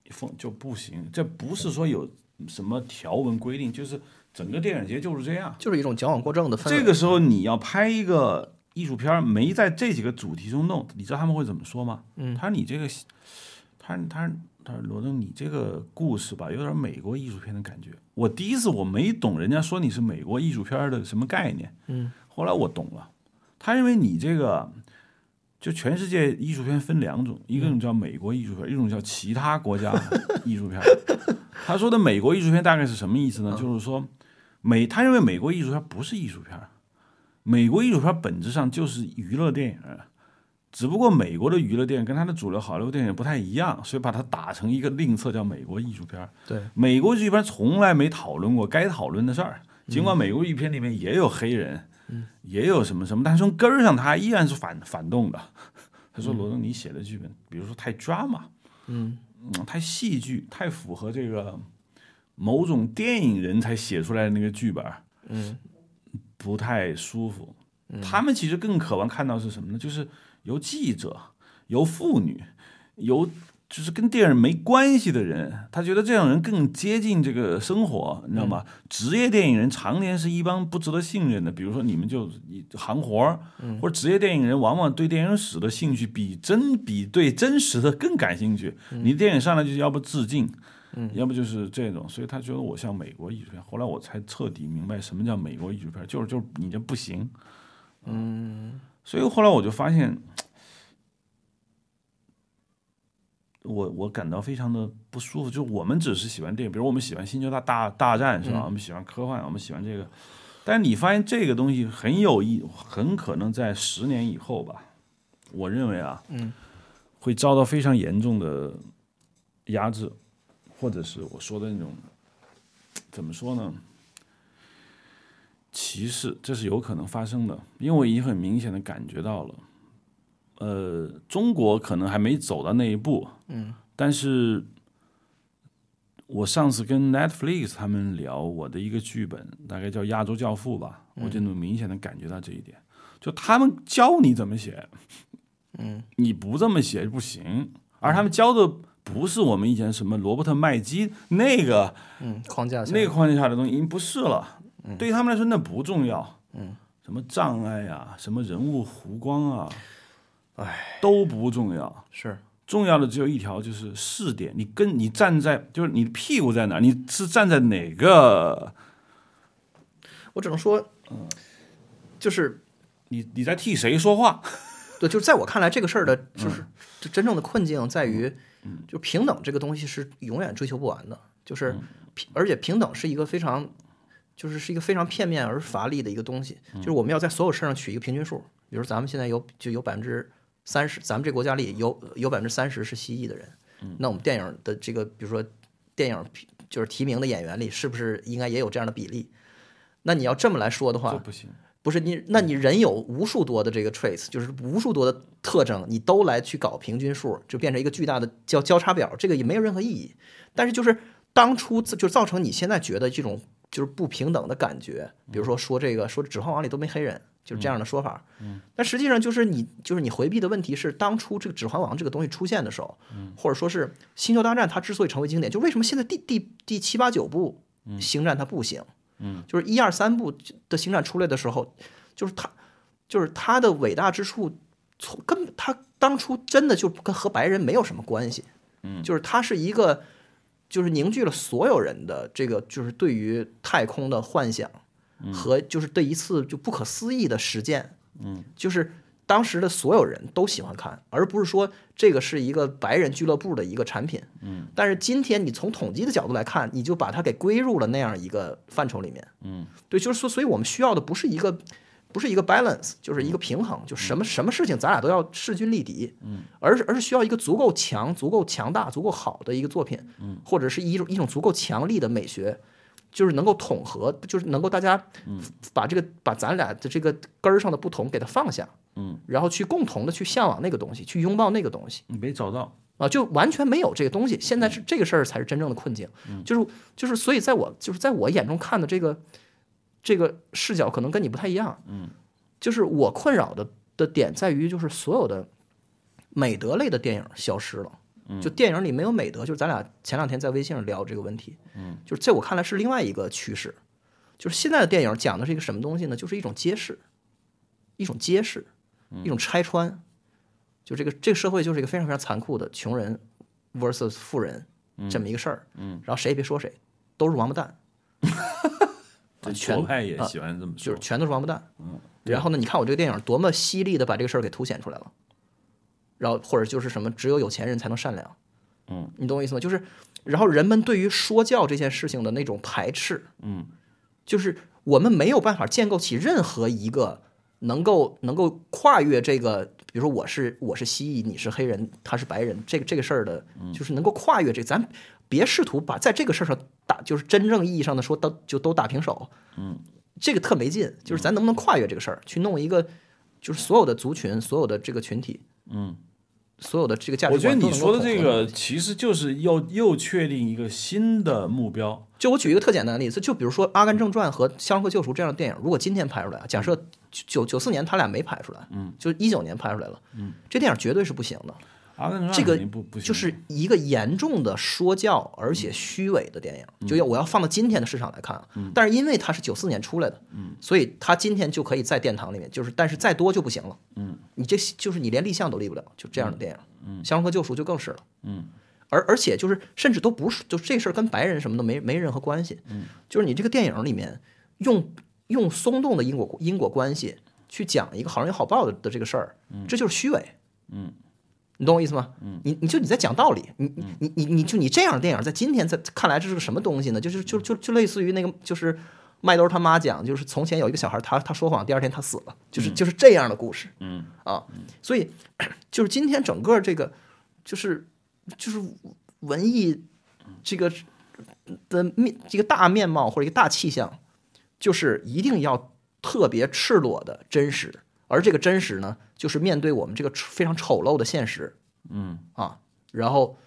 封就不行。这不是说有什么条文规定，就是整个电影节就是这样。就是一种矫枉过正的氛围。这个时候你要拍一个艺术片儿，没在这几个主题中弄，你知道他们会怎么说吗？嗯，他说你这个，他他他说罗登，你这个故事吧，有点美国艺术片的感觉。我第一次我没懂人家说你是美国艺术片的什么概念，嗯，后来我懂了，他认为你这个就全世界艺术片分两种，一种叫美国艺术片，一种叫其他国家艺术片。*laughs* 他说的美国艺术片大概是什么意思呢？就是说美，他认为美国艺术片不是艺术片，美国艺术片本质上就是娱乐电影儿，只不过美国的娱乐电影跟它的主流好莱坞电影不太一样，所以把它打成一个另册叫美国艺术片儿。对，美国艺术片从来没讨论过该讨论的事儿，尽管美国艺术片里面也有黑人，也有什么什么，但是从根儿上他依然是反反动的。他说罗登你写的剧本，比如说太 drama，嗯嗯，太戏剧，太符合这个某种电影人才写出来的那个剧本，嗯不太舒服。他们其实更渴望看到是什么呢？就是由记者、由妇女、由就是跟电影没关系的人，他觉得这样人更接近这个生活，你知道吗？职业电影人常年是一帮不值得信任的，比如说你们就一行活儿，或者职业电影人往往对电影史的兴趣比真比对真实的更感兴趣。你电影上来就要不致敬。要不就是这种，所以他觉得我像美国艺术片。后来我才彻底明白什么叫美国艺术片，就是就是你这不行。嗯所以后来我就发现，我我感到非常的不舒服。就我们只是喜欢电影，比如我们喜欢《星球大大大战》是吧？我们喜欢科幻，我们喜欢这个。但你发现这个东西很有意，很可能在十年以后吧，我认为啊，嗯，会遭到非常严重的压制，或者是我说的那种怎么说呢？歧视，这是有可能发生的，因为我已经很明显的感觉到了。呃，中国可能还没走到那一步，嗯，但是我上次跟 Netflix 他们聊我的一个剧本，大概叫《亚洲教父》吧，我就能明显的感觉到这一点，就他们教你怎么写，嗯，你不这么写不行，而他们教的不是我们以前什么罗伯特麦基那个嗯，框架下那个框架下的东西，已经不是了，对于他们来说那不重要，嗯，什么障碍啊，什么人物弧光啊，哎，都不重要。是重要的只有一条，就是视点。你跟你站在，就是你屁股在哪？你是站在哪个？我只能说，就是你你在替谁说话？对，就是在我看来，这个事儿的，就是这真正的困境在于，就平等这个东西是永远追求不完的，就是平，而且平等是一个非常，就是是一个非常片面而乏力的一个东西，就是我们要在所有事上取一个平均数，比如咱们现在有就有百分之三十，咱们这国家里有有百分之三十是西裔的人，那我们电影的这个，比如说电影就是提名的演员里，是不是应该也有这样的比例？那你要这么来说的话，不行。不是你，那你人有无数多的这个 traits，就是无数多的特征，你都来去搞平均数，就变成一个巨大的交交叉表，这个也没有任何意义。但是就是当初就造成你现在觉得这种就是不平等的感觉，比如说说这个说《指环王》里都没黑人，就是这样的说法。嗯，但实际上就是你就是你回避的问题是，当初这个《指环王》这个东西出现的时候，或者说是《星球大战》它之所以成为经典，就为什么现在第第第七八九部《星战》它不行？嗯，就是一二三部的星战出来的时候，就是它，就是它的伟大之处，从根本它当初真的就跟和白人没有什么关系，嗯，就是它是一个，就是凝聚了所有人的这个，就是对于太空的幻想和就是对一次就不可思议的实践，嗯，就是当时的所有人都喜欢看，而不是说这个是一个白人俱乐部的一个产品，嗯，但是今天你从统计的角度来看，你就把它给归入了那样一个范畴里面，嗯，对，就是说，所以我们需要的不是一个不是一个 balance，就是一个平衡，就什么什么事情咱俩都要势均力敌，嗯，而是而是需要一个足够强、足够强大、足够好的一个作品，嗯，或者是一种一种足够强力的美学。就是能够统合，就是能够大家把这个把咱俩的这个根儿上的不同给它放下，嗯，然后去共同的去向往那个东西，去拥抱那个东西你没找到，啊，就完全没有这个东西。现在是这个事儿才是真正的困境，就是就是，所以在我就是在我眼中看的这个这个视角可能跟你不太一样。嗯，就是我困扰的的点在于，就是所有的美德类的电影消失了。就电影里没有美德，就是咱俩前两天在微信上聊这个问题。嗯，就是在我看来是另外一个趋势。就是现在的电影讲的是一个什么东西呢？就是一种揭示，一种揭示，一种拆穿。就这个这个社会就是一个非常非常残酷的穷人 versus 富人这么一个事儿。嗯，然后谁也别说谁，都是王八蛋。*laughs* 这全派也喜欢这么说，就是全都是王八蛋。嗯，然后呢，你看我这个电影多么犀利的把这个事儿给凸显出来了。然后或者就是什么，只有有钱人才能善良。嗯，你懂我意思吗？就是，然后人们对于说教这件事情的那种排斥。嗯，就是我们没有办法建构起任何一个能够能够跨越这个，比如说我是我是蜥蜴，你是黑人，他是白人，这个这个事儿的，就是能够跨越这，咱别试图把在这个事儿上打，就是真正意义上的说都就都打平手。嗯，这个特没劲。就是咱能不能跨越这个事儿，去弄一个，就是所有的族群，所有的这个群体。嗯。所有的这个价值观，我觉得你说的这个其实就是要又确定一个新的目标。就我举一个特简单的例子，就比如说《阿甘正传》和《肖申克救赎》这样的电影，如果今天拍出来，假设九九四年他俩没拍出来，嗯，就一九年拍出来了，嗯，这电影绝对是不行的。这个就是一个严重的说教而且虚伪的电影，就要我要放到今天的市场来看，但是因为它是九四年出来的，所以它今天就可以在殿堂里面，就是但是再多就不行了，你这就是你连立项都立不了，就这样的电影，《肖申克救赎》就更是了，而而且就是甚至都不是，就这事儿跟白人什么都没没任何关系，就是你这个电影里面用用松动的因果因果关系去讲一个好人有好报的的这个事儿，这就是虚伪，嗯。你懂我意思吗？嗯，你你就你在讲道理，你你你你就你这样的电影，在今天在看来这是个什么东西呢？就是就就就类似于那个就是麦兜他妈讲，就是从前有一个小孩，他他说谎，第二天他死了，就是就是这样的故事。嗯啊，所以就是今天整个这个就是就是文艺这个的面这个大面貌或者一个大气象，就是一定要特别赤裸的真实。而这个真实呢，就是面对我们这个非常丑陋的现实，嗯啊，然后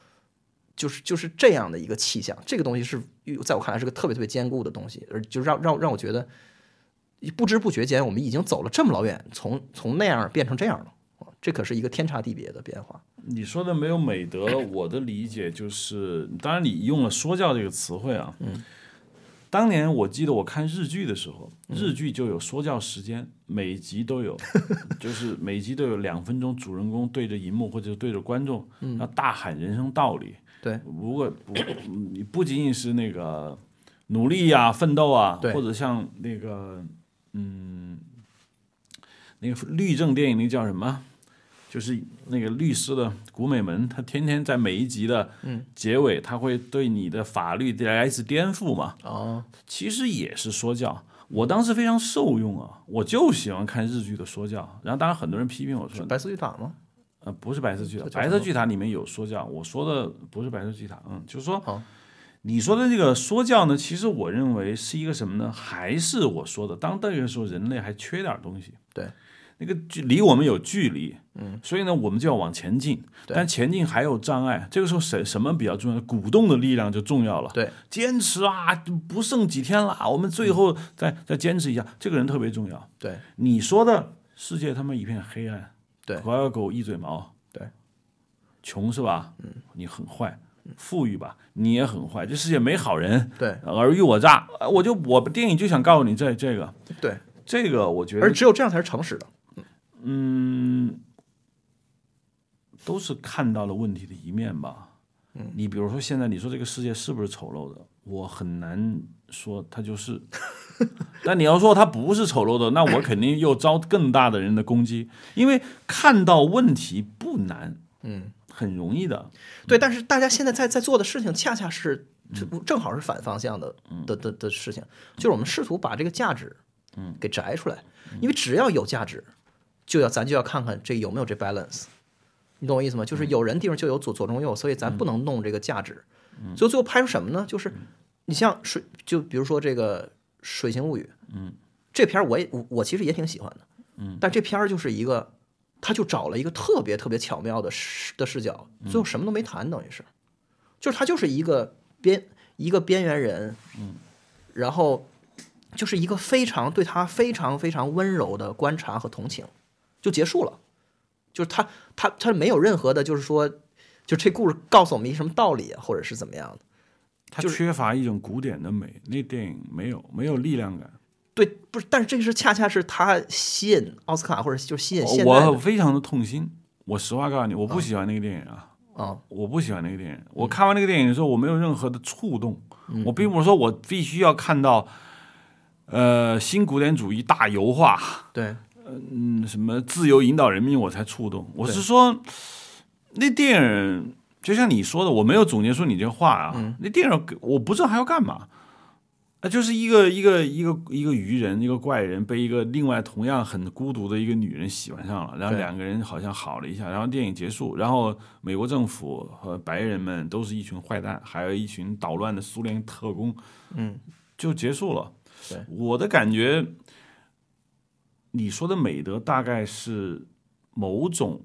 就是就是这样的一个气象，这个东西是在我看来是个特别特别坚固的东西，而就让让让我觉得不知不觉间我们已经走了这么老远，从从那样变成这样了，这可是一个天差地别的变化。你说的没有美德，我的理解就是，当然你用了说教这个词汇啊，嗯。当年我记得我看日剧的时候，日剧就有说教时间，每集都有，*laughs* 就是每集都有两分钟，主人公对着荧幕或者对着观众，要大喊人生道理。对，如果不你不仅仅是那个努力呀、奋斗啊，或者像那个嗯，那个律政电影那叫什么？就是那个律师的古美门，他天天在每一集的结尾，他会对你的法律来一次颠覆嘛？哦，其实也是说教。我当时非常受用啊，我就喜欢看日剧的说教。然后当然很多人批评我说，白色巨塔吗？呃，不是白色巨塔，白色巨塔里面有说教。我说的不是白色巨塔，嗯，就是说，你说的这个说教呢，其实我认为是一个什么呢？还是我说的，当那个时候人类还缺点东西。对。那个距离我们有距离，嗯，所以呢，我们就要往前进。但前进还有障碍，这个时候什什么比较重要？鼓动的力量就重要了。对，坚持啊，不剩几天了，我们最后再再坚持一下，这个人特别重要。对，你说的世界他妈一片黑暗，对，狗咬狗一嘴毛，对，穷是吧？嗯，你很坏，富裕吧，你也很坏，这世界没好人。对，尔虞我诈，我就我电影就想告诉你这这个，对，这个我觉得，而只有这样才是诚实的。嗯，都是看到了问题的一面吧。嗯，你比如说现在你说这个世界是不是丑陋的？我很难说它就是。*laughs* 但你要说它不是丑陋的，那我肯定又遭更大的人的攻击。因为看到问题不难，嗯，很容易的。对，但是大家现在在在做的事情，恰恰是这正好是反方向的的的的事情，就是我们试图把这个价值，嗯，给摘出来。因为只要有价值。就要咱就要看看这有没有这 balance，你懂我意思吗？就是有人地方就有左左中右，所以咱不能弄这个价值。所以最后拍出什么呢？就是你像水，就比如说这个《水形物语》，嗯，这片儿我也我我其实也挺喜欢的，嗯，但这片儿就是一个，他就找了一个特别特别巧妙的视的视角，最后什么都没谈，等于是，就是他就是一个边一个边缘人，嗯，然后就是一个非常对他非常非常温柔的观察和同情，就结束了。就是他他他没有任何的，就是说，就这故事告诉我们一什么道理啊，或者是怎么样的。它缺乏一种古典的美，那电影没有没有力量感。对，不是，但是这个是恰恰是他吸引奥斯卡或者就是吸引我非常的痛心。我实话告诉你，我不喜欢那个电影啊，啊，我不喜欢那个电影。我看完那个电影的时候，我没有任何的触动。嗯我并不是说我必须要看到，呃，新古典主义大油画，对，嗯，什么自由引导人民，我才触动。我是说，那电影就像你说的，我没有总结出你这话啊。嗯那电影我不知道还要干嘛，啊，就是一个一个一个一个愚人，一个怪人被一个另外同样很孤独的一个女人喜欢上了，然后两个人好像好了一下，然后电影结束，然后美国政府和白人们都是一群坏蛋，还有一群捣乱的苏联特工，嗯，就结束了。我的感觉，你说的美德大概是某种，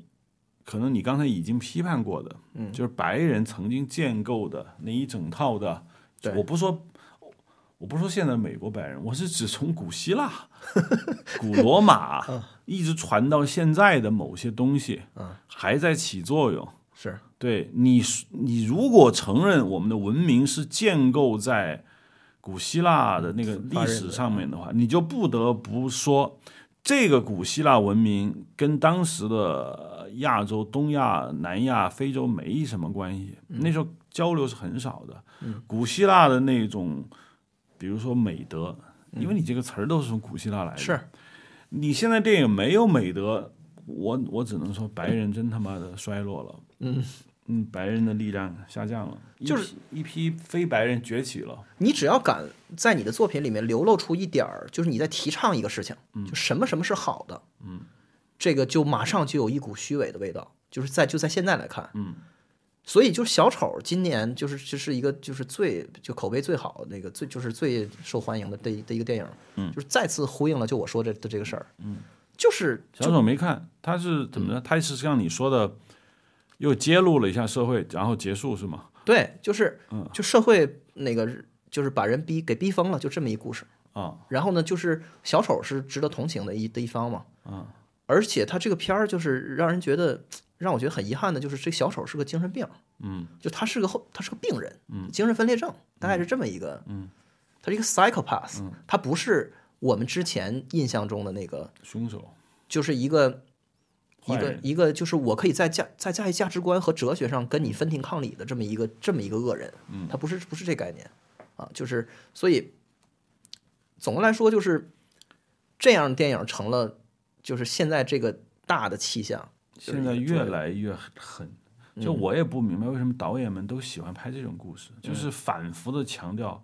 可能你刚才已经批判过的，嗯就是白人曾经建构的那一整套的。我不说，我不是说现在美国白人，我是指从古希腊、*laughs* 古罗马嗯一直传到现在的某些东西，嗯还在起作用。是对你，你如果承认我们的文明是建构在古希腊的那个历史上面的话，你就不得不说，这个古希腊文明跟当时的亚洲、东亚、南亚、非洲没什么关系，那时候交流是很少的。古希腊的那种，比如说美德，因为你这个词儿都是从古希腊来的，是，你现在电影没有美德，我我只能说白人真他妈的衰落了。嗯嗯，白人的力量下降了，就是一批非白人崛起了。你只要敢在你的作品里面流露出一点儿，就是你在提倡一个事情，就什么什么是好的，嗯，这个就马上就有一股虚伪的味道，就是在就在现在来看，嗯，所以就是小丑今年就是就是一个就是最就口碑最好那个最就是最受欢迎的的的一个电影，嗯就是再次呼应了就我说这的这个事儿，嗯，就是小丑没看，他是怎么着？他是像你说的，又揭露了一下社会，然后结束是吗？对，就是嗯。就社会那个就是把人逼给逼疯了，就这么一故事。啊，然后呢，就是小丑是值得同情的一的一方嘛，啊，而且他这个片儿就是让人觉得，让我觉得很遗憾的，就是这小丑是个精神病，嗯。就他是个后，他是个病人，嗯。精神分裂症，大概是这么一个，嗯，他是一个 psychopath，、嗯。他不是我们之前印象中的那个，凶手，就是一个一个一个，就是我可以在价在在价值观和哲学上跟你分庭抗礼的这么一个这么一个恶人，嗯他不是不是这概念啊，就是所以总的来说就是这样的电影成了就是现在这个大的气象，现在越来越狠。就我也不明白为什么导演们都喜欢拍这种故事，就是反复的强调。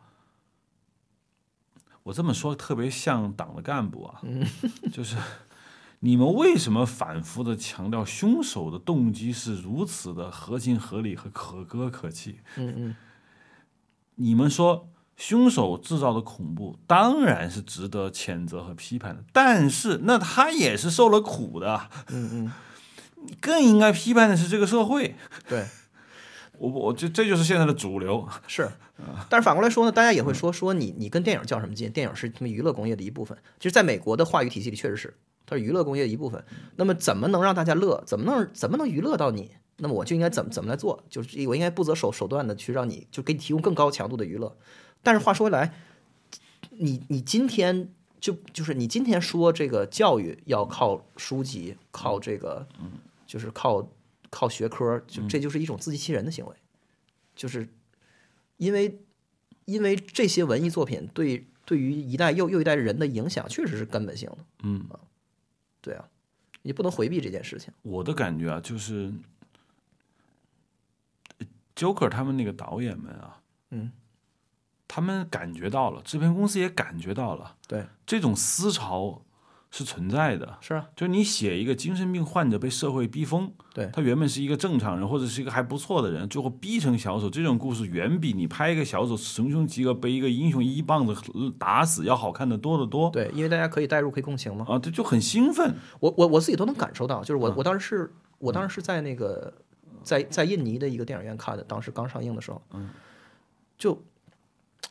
我这么说特别像党的干部啊，就是你们为什么反复的强调凶手的动机是如此的合情合理和可歌可泣？嗯嗯你们说凶手制造的恐怖当然是值得谴责和批判的，但是那他也是受了苦的，嗯嗯，更应该批判的是这个社会。对。*laughs* 我我这这就是现在的主流。是，*laughs* 但是反过来说呢，大家也会说说你你跟电影较什么劲？电影是他们娱乐工业的一部分。其实，在美国的话语体系里，确实是它是娱乐工业的一部分。那么，怎么能让大家乐？怎么能怎么能娱乐到你？那么我就应该怎么怎么来做？就是我应该不择手手段的去让你就给你提供更高强度的娱乐。但是话说回来，你你今天就就是你今天说这个教育要靠书籍，靠这个，就是靠靠学科，就这就是一种自欺欺人的行为，就是因为因为这些文艺作品对对于一代又又一代人的影响确实是根本性的，嗯，对啊，你不能回避这件事情。我的感觉啊，就是呃 Joker 他们那个导演们啊，嗯，他们感觉到了，制片公司也感觉到了，对，这种思潮是存在的。是啊，就你写一个精神病患者被社会逼疯，对他原本是一个正常人或者是一个还不错的人，最后逼成小丑，这种故事远比你拍一个小丑穷凶极恶被一个英雄一棒子打死要好看的多得多。对，因为大家可以代入，可以共情嘛。啊，这就很兴奋。我我我自己都能感受到，就是嗯我我当时是我当时是在那个在在印尼的一个电影院看的，当时刚上映的时候，嗯，就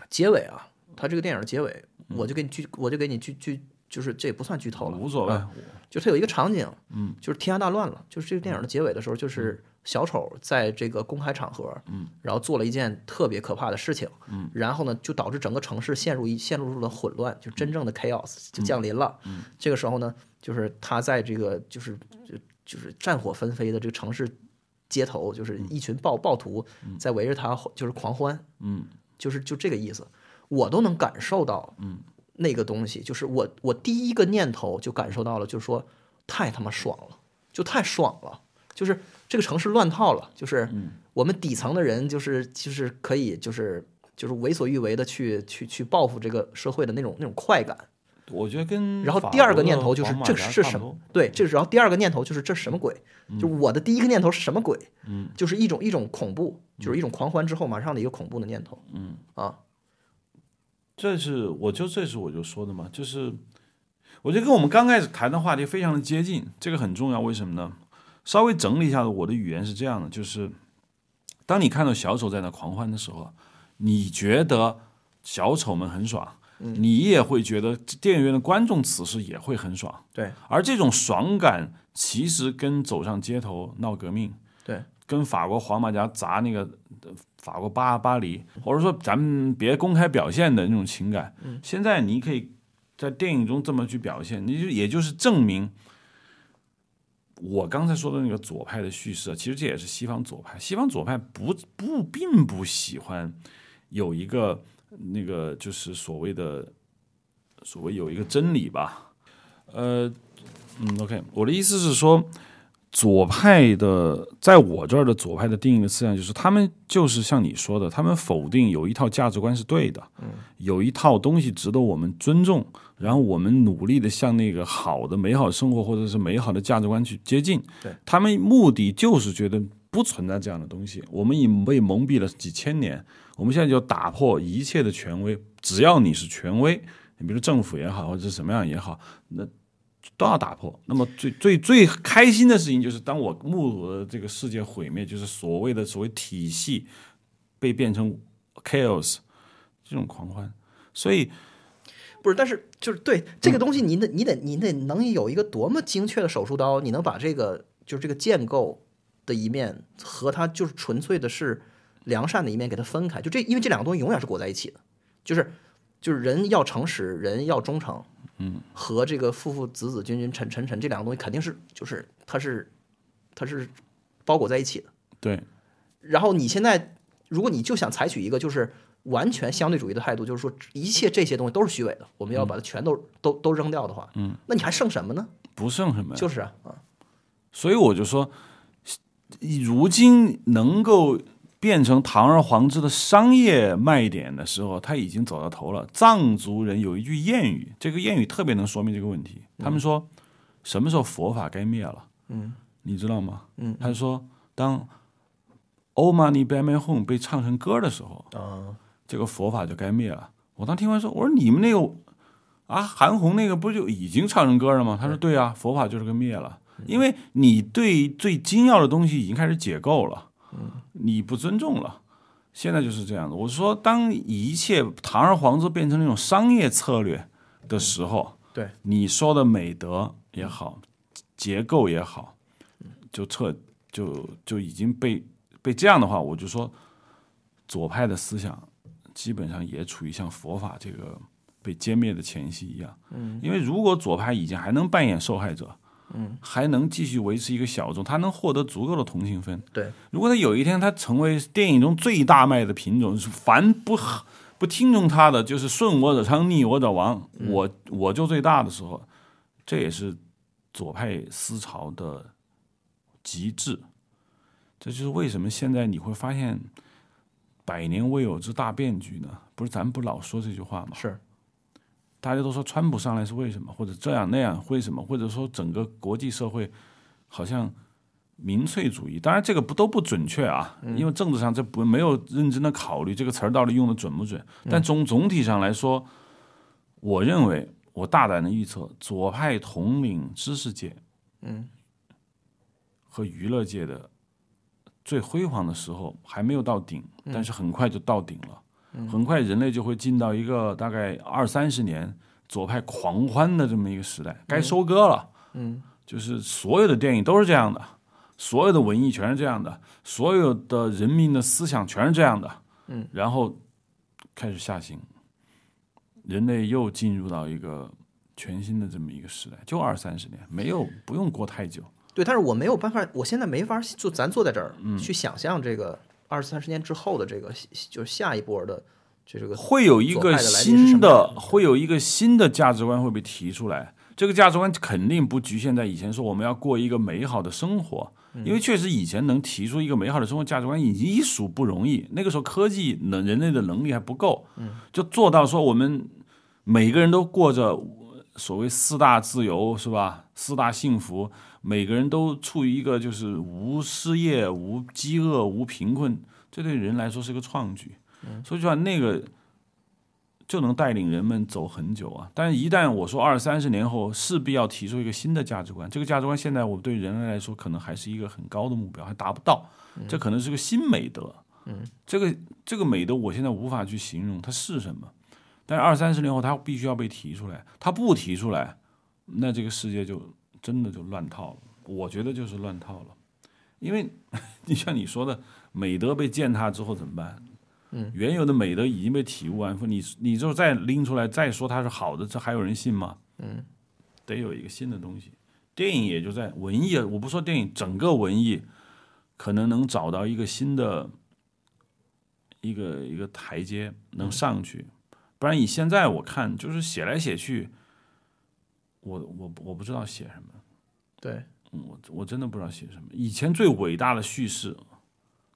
结尾啊，他这个电影的结尾，我就给你剧，我就给你剧剧，就是这也不算剧透了，无所谓。啊就它有一个场景，嗯，就是天下大乱了，就是这个电影的结尾的时候，就是小丑在这个公开场合，嗯，然后做了一件特别可怕的事情，嗯，然后呢，就导致整个城市陷入一陷入了混乱，就真正的 chaos 就降临了，嗯，这个时候呢，就是他在这个就是就就是战火纷飞的这个城市街头，就是一群暴暴徒在围着他就是狂欢，嗯，就是就这个意思，我都能感受到，嗯。那个东西就是我，我第一个念头就感受到了，就是说太他妈爽了，就太爽了，就是这个城市乱套了，就是我们底层的人就是就是可以就是就是为所欲为的去去去报复这个社会的那种那种快感。我觉得跟然后第二个念头就是这是什么？对，这然后第二个念头就是这是什么鬼？就我的第一个念头是什么鬼？嗯，就是一种一种恐怖，就是一种狂欢之后马上的一个恐怖的念头。嗯啊。这是我就这是我就说的嘛，就是我觉得跟我们刚开始谈的话题非常的接近，这个很重要。为什么呢？稍微整理一下我的语言是这样的，就是当你看到小丑在那狂欢的时候，你觉得小丑们很爽，你也会觉得电影院的观众此时也会很爽。对，而这种爽感其实跟走上街头闹革命，对，跟法国黄马甲砸那个。法国巴巴黎，或者说咱们别公开表现的那种情感，现在你可以在电影中这么去表现，你就也就是证明我刚才说的那个左派的叙事，其实这也是西方左派。西方左派不不并不喜欢有一个那个就是所谓的所谓有一个真理吧，呃，嗯，OK，我的意思是说。左派的，在我这儿的左派的定义的思想就是，他们就是像你说的，他们否定有一套价值观是对的，嗯，有一套东西值得我们尊重，然后我们努力的向那个好的美好生活或者是美好的价值观去接近。对，他们目的就是觉得不存在这样的东西，我们已被蒙蔽了几千年，我们现在就打破一切的权威，只要你是权威，你比如政府也好，或者是什么样也好，那。都要打破。那么最最最开心的事情就是，当我目睹了这个世界毁灭，就是所谓的所谓体系被变成 chaos 这种狂欢。所以不是，但是就是对这个东西，你得你得你得能有一个多么精确的手术刀，你能把这个就是这个建构的一面和它就是纯粹的是良善的一面给它分开。就这，因为这两个东西永远是裹在一起的，就是就是人要诚实，人要忠诚。嗯，和这个父父子子君君臣臣臣这两个东西肯定是就是它是它是包裹在一起的。对。然后你现在如果你就想采取一个就是完全相对主义的态度，就是说一切这些东西都是虚伪的，我们要把它全都都都扔掉的话，嗯，那你还剩什么呢？不剩什么呀。就是啊，所以我就说，如今能够。变成堂而皇之的商业卖点的时候，他已经走到头了。藏族人有一句谚语，这个谚语特别能说明这个问题。他们说，什么时候佛法该灭了？嗯，你知道吗？嗯，他说，当《Oh My Home》被唱成歌的时候，啊，这个佛法就该灭了。我当听完说，我说你们那个啊，韩红那个不就已经唱成歌了吗？他说，对啊，佛法就是个灭了，因为你对最精要的东西已经开始解构了。你不尊重了，现在就是这样的。我说，当一切堂而皇之变成那种商业策略的时候，对你说的美德也好，结构也好，就彻就就已经被被这样的话，我就说，左派的思想基本上也处于像佛法这个被歼灭的前夕一样。嗯，因为如果左派已经还能扮演受害者。嗯，还能继续维持一个小众，他能获得足够的同情分。对，如果他有一天他成为电影中最大卖的品种，凡不不听从他的，就是顺我者昌，逆我者亡，我我就最大的时候，这也是左派思潮的极致。这就是为什么现在你会发现百年未有之大变局呢？不是咱不老说这句话吗？是。大家都说川普上来是为什么，或者这样那样为什么，或者说整个国际社会好像民粹主义，当然这个不都不准确啊，因为政治上这不没有认真的考虑这个词儿到底用的准不准。但总总体上来说，我认为我大胆的预测，左派统领知识界，嗯，和娱乐界的最辉煌的时候还没有到顶，但是很快就到顶了。很快人类就会进到一个大概二三十年左派狂欢的这么一个时代，该收割了。嗯，就是所有的电影都是这样的，所有的文艺全是这样的，所有的人民的思想全是这样的。嗯，然后开始下行，人类又进入到一个全新的这么一个时代，就二三十年，没有不用过太久。对，但是我没有办法，我现在没法就咱坐在这儿、嗯去想象这个二三十年之后的这个就是下一波的就这个会有一个新的会有一个新的价值观会被提出来。这个价值观肯定不局限在以前说我们要过一个美好的生活，嗯因为确实以前能提出一个美好的生活价值观已经已属不容易。那个时候科技能人类的能力还不够，就做到说我们每个人都过着所谓四大自由是吧？四大幸福，每个人都处于一个就是无失业、无饥饿、无贫困，这对人来说是个创举。所以说那个就能带领人们走很久啊。但是，一旦我说二三十年后势必要提出一个新的价值观，这个价值观现在我对人类来说可能还是一个很高的目标，还达不到。这可能是个新美德。嗯，这个这个美德我现在无法去形容它是什么，但是二三十年后它必须要被提出来。它不提出来，那这个世界就真的就乱套了。我觉得就是乱套了，因为 *laughs* 你像你说的，美德被践踏之后怎么办？嗯，原有的美德已经被体无完肤，你你就再拎出来再说它是好的，这还有人信吗？嗯，得有一个新的东西。电影也就在文艺，我不说电影，整个文艺可能能找到一个新的一个一个台阶能上去，不然以现在我看就是写来写去，我我我不知道写什么。对我我真的不知道写什么。以前最伟大的叙事，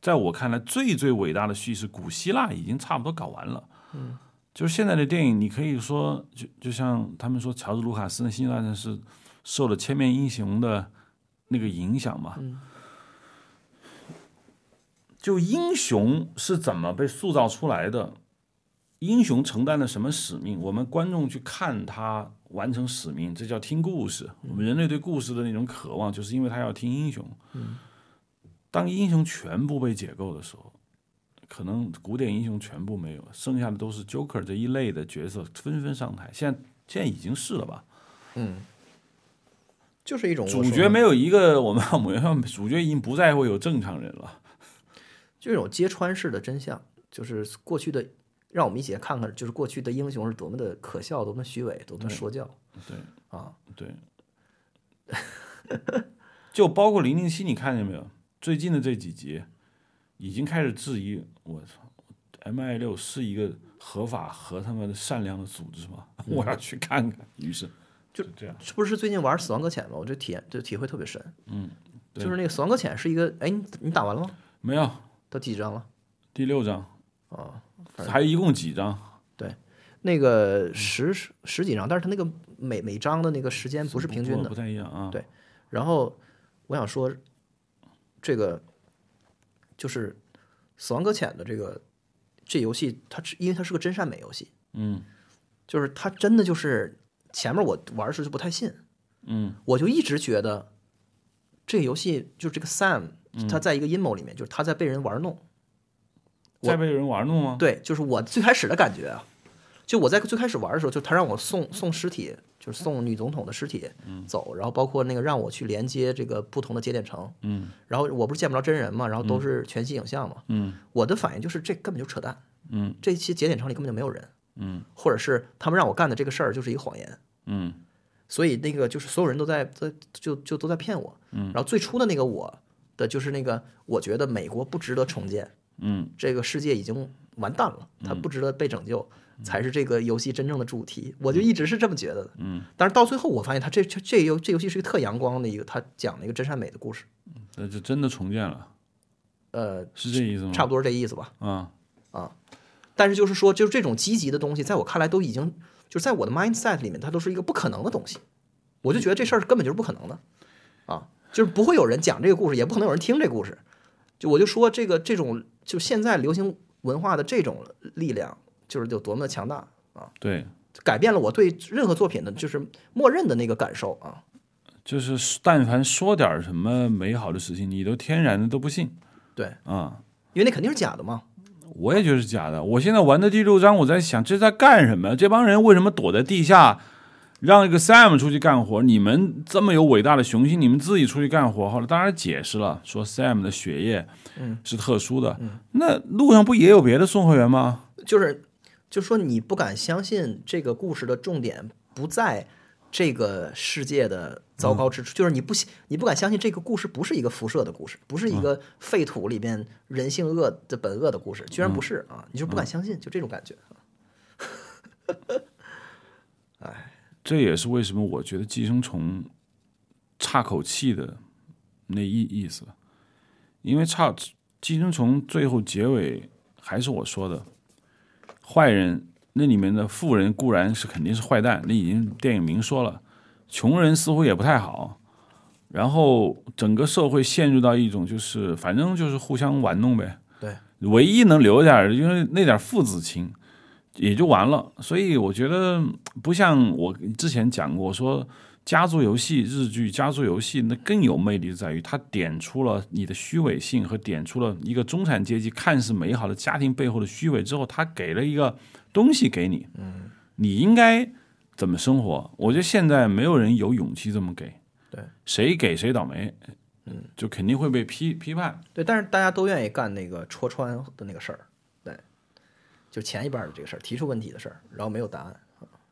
在我看来最最伟大的叙事，古希腊已经差不多搞完了。嗯，就是现在的电影，你可以说，就就像他们说，乔治卢卡斯的《星球大战》是受了《千面英雄》的那个影响嘛。嗯就英雄是怎么被塑造出来的？英雄承担了什么使命？我们观众去看他完成使命，这叫听故事。我们人类对故事的那种渴望，就是因为他要听英雄。当英雄全部被解构的时候，可能古典英雄全部没有，剩下的都是 Joker 这一类的角色纷纷上台。现在现在已经是了吧？嗯就是一种主角没有一个，我们 *laughs* 我们主角已经不再会有正常人了。就一种揭穿式的真相，就是过去的，让我们一起来看看，就是过去的英雄是多么的可笑，多么虚伪，多么说教。对啊，对，就包括零零七，你看见没有？最近的这几集已经开始质疑，我操，M I 六是一个合法和他们的善良的组织吗？*laughs* 我要去看看。于是就这样，是不是最近玩《死亡搁浅》吗？我这体验就体会特别深。嗯，就是那个《死亡搁浅》是一个，哎，你你打完了吗？没有到第几章了？第六章啊，还一共几张？对？那个十十几张，但是它那个每每张的那个时间不是平均的不。太一样啊。对然后我想说，这个就是《死亡搁浅》的这个这游戏，它是因为它是个真善美游戏，嗯就是它真的就是前面我玩的时候就不太信，嗯我就一直觉得这个游戏就是这个 Sam，他在一个阴谋里面，就是他在被人玩弄。我再被人玩弄吗？对，就是我最开始的感觉啊，就我在最开始玩的时候，就他让我送送尸体，就是送女总统的尸体走，然后包括那个让我去连接这个不同的节点城，嗯。然后我不是见不着真人嘛，然后都是全息影像嘛，嗯。我的反应就是这根本就扯淡，嗯。这些节点城里根本就没有人，嗯。或者是他们让我干的这个事儿就是一个谎言，嗯。所以那个就是所有人都在在就就都在骗我，嗯。然后最初的那个我的就是那个我觉得美国不值得重建，嗯这个世界已经完蛋了，它不值得被拯救，才是这个游戏真正的主题。我就一直是这么觉得的。嗯，但是到最后我发现，它这这这游这游戏是一个特阳光的一个，它讲了一个真善美的故事。那就真的重建了，呃，是这意思吗？差不多是这意思吧。啊，但是就是说，就是这种积极的东西，在我看来都已经就是在我的 mindset 里面，它都是一个不可能的东西。我就觉得这事儿根本就是不可能的啊，就是不会有人讲这个故事，也不可能有人听这故事。就我就说这个这种就现在流行文化的这种力量，就是有多么的强大啊，对，改变了我对任何作品的就是默认的那个感受啊。就是但凡说点什么美好的事情，你都天然的都不信对，啊。因为那肯定是假的嘛。我也觉得是假的。我现在玩的第六章，我在想这在干什么？这帮人为什么躲在地下，让一个 Sam 出去干活？你们这么有伟大的雄心，你们自己出去干活。后来当然解释了，说 Sam 的血液是特殊的。那路上不也有别的送货员吗？就是，就说你不敢相信这个故事的重点不在这个世界的糟糕之处，就是你不信你不敢相信这个故事不是一个辐射的故事，不是一个废土里边人性恶的本恶的故事，居然不是啊！你就不敢相信，就这种感觉。*laughs* 这也是为什么我觉得寄生虫差口气的那意意思，因为差寄生虫最后结尾还是我说的，坏人那里面的富人固然是肯定是坏蛋，那已经电影明说了，穷人似乎也不太好，然后整个社会陷入到一种就是反正就是互相玩弄呗，对，唯一能留下来的因为那点父子情。也就完了，所以我觉得不像我之前讲过，说家族游戏日剧家族游戏那更有魅力在于它点出了你的虚伪性和点出了一个中产阶级看似美好的家庭背后的虚伪之后，它给了一个东西给你，嗯，你应该怎么生活？我觉得现在没有人有勇气这么给，对，谁给谁倒霉，嗯，就肯定会被批批判。对，但是大家都愿意干那个戳穿的那个事儿，对，就前一半的这个事儿，提出问题的事儿，然后没有答案，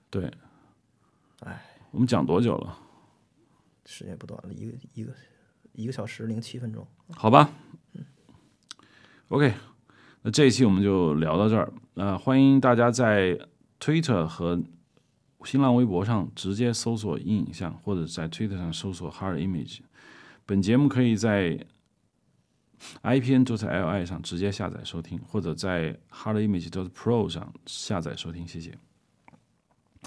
对，哎，我们讲多久了？时间不短了，一个一个一个小时零七分钟。好吧嗯，OK，那这一期我们就聊到这儿。呃，欢迎大家在 Twitter 和新浪微博上直接搜索“阴影像”，或者在 Twitter 上搜索 “Hard Image”。本节目可以在 IPN 就在 LI 上直接下载收听，或者在 HardimagePro 上下载收听。谢谢。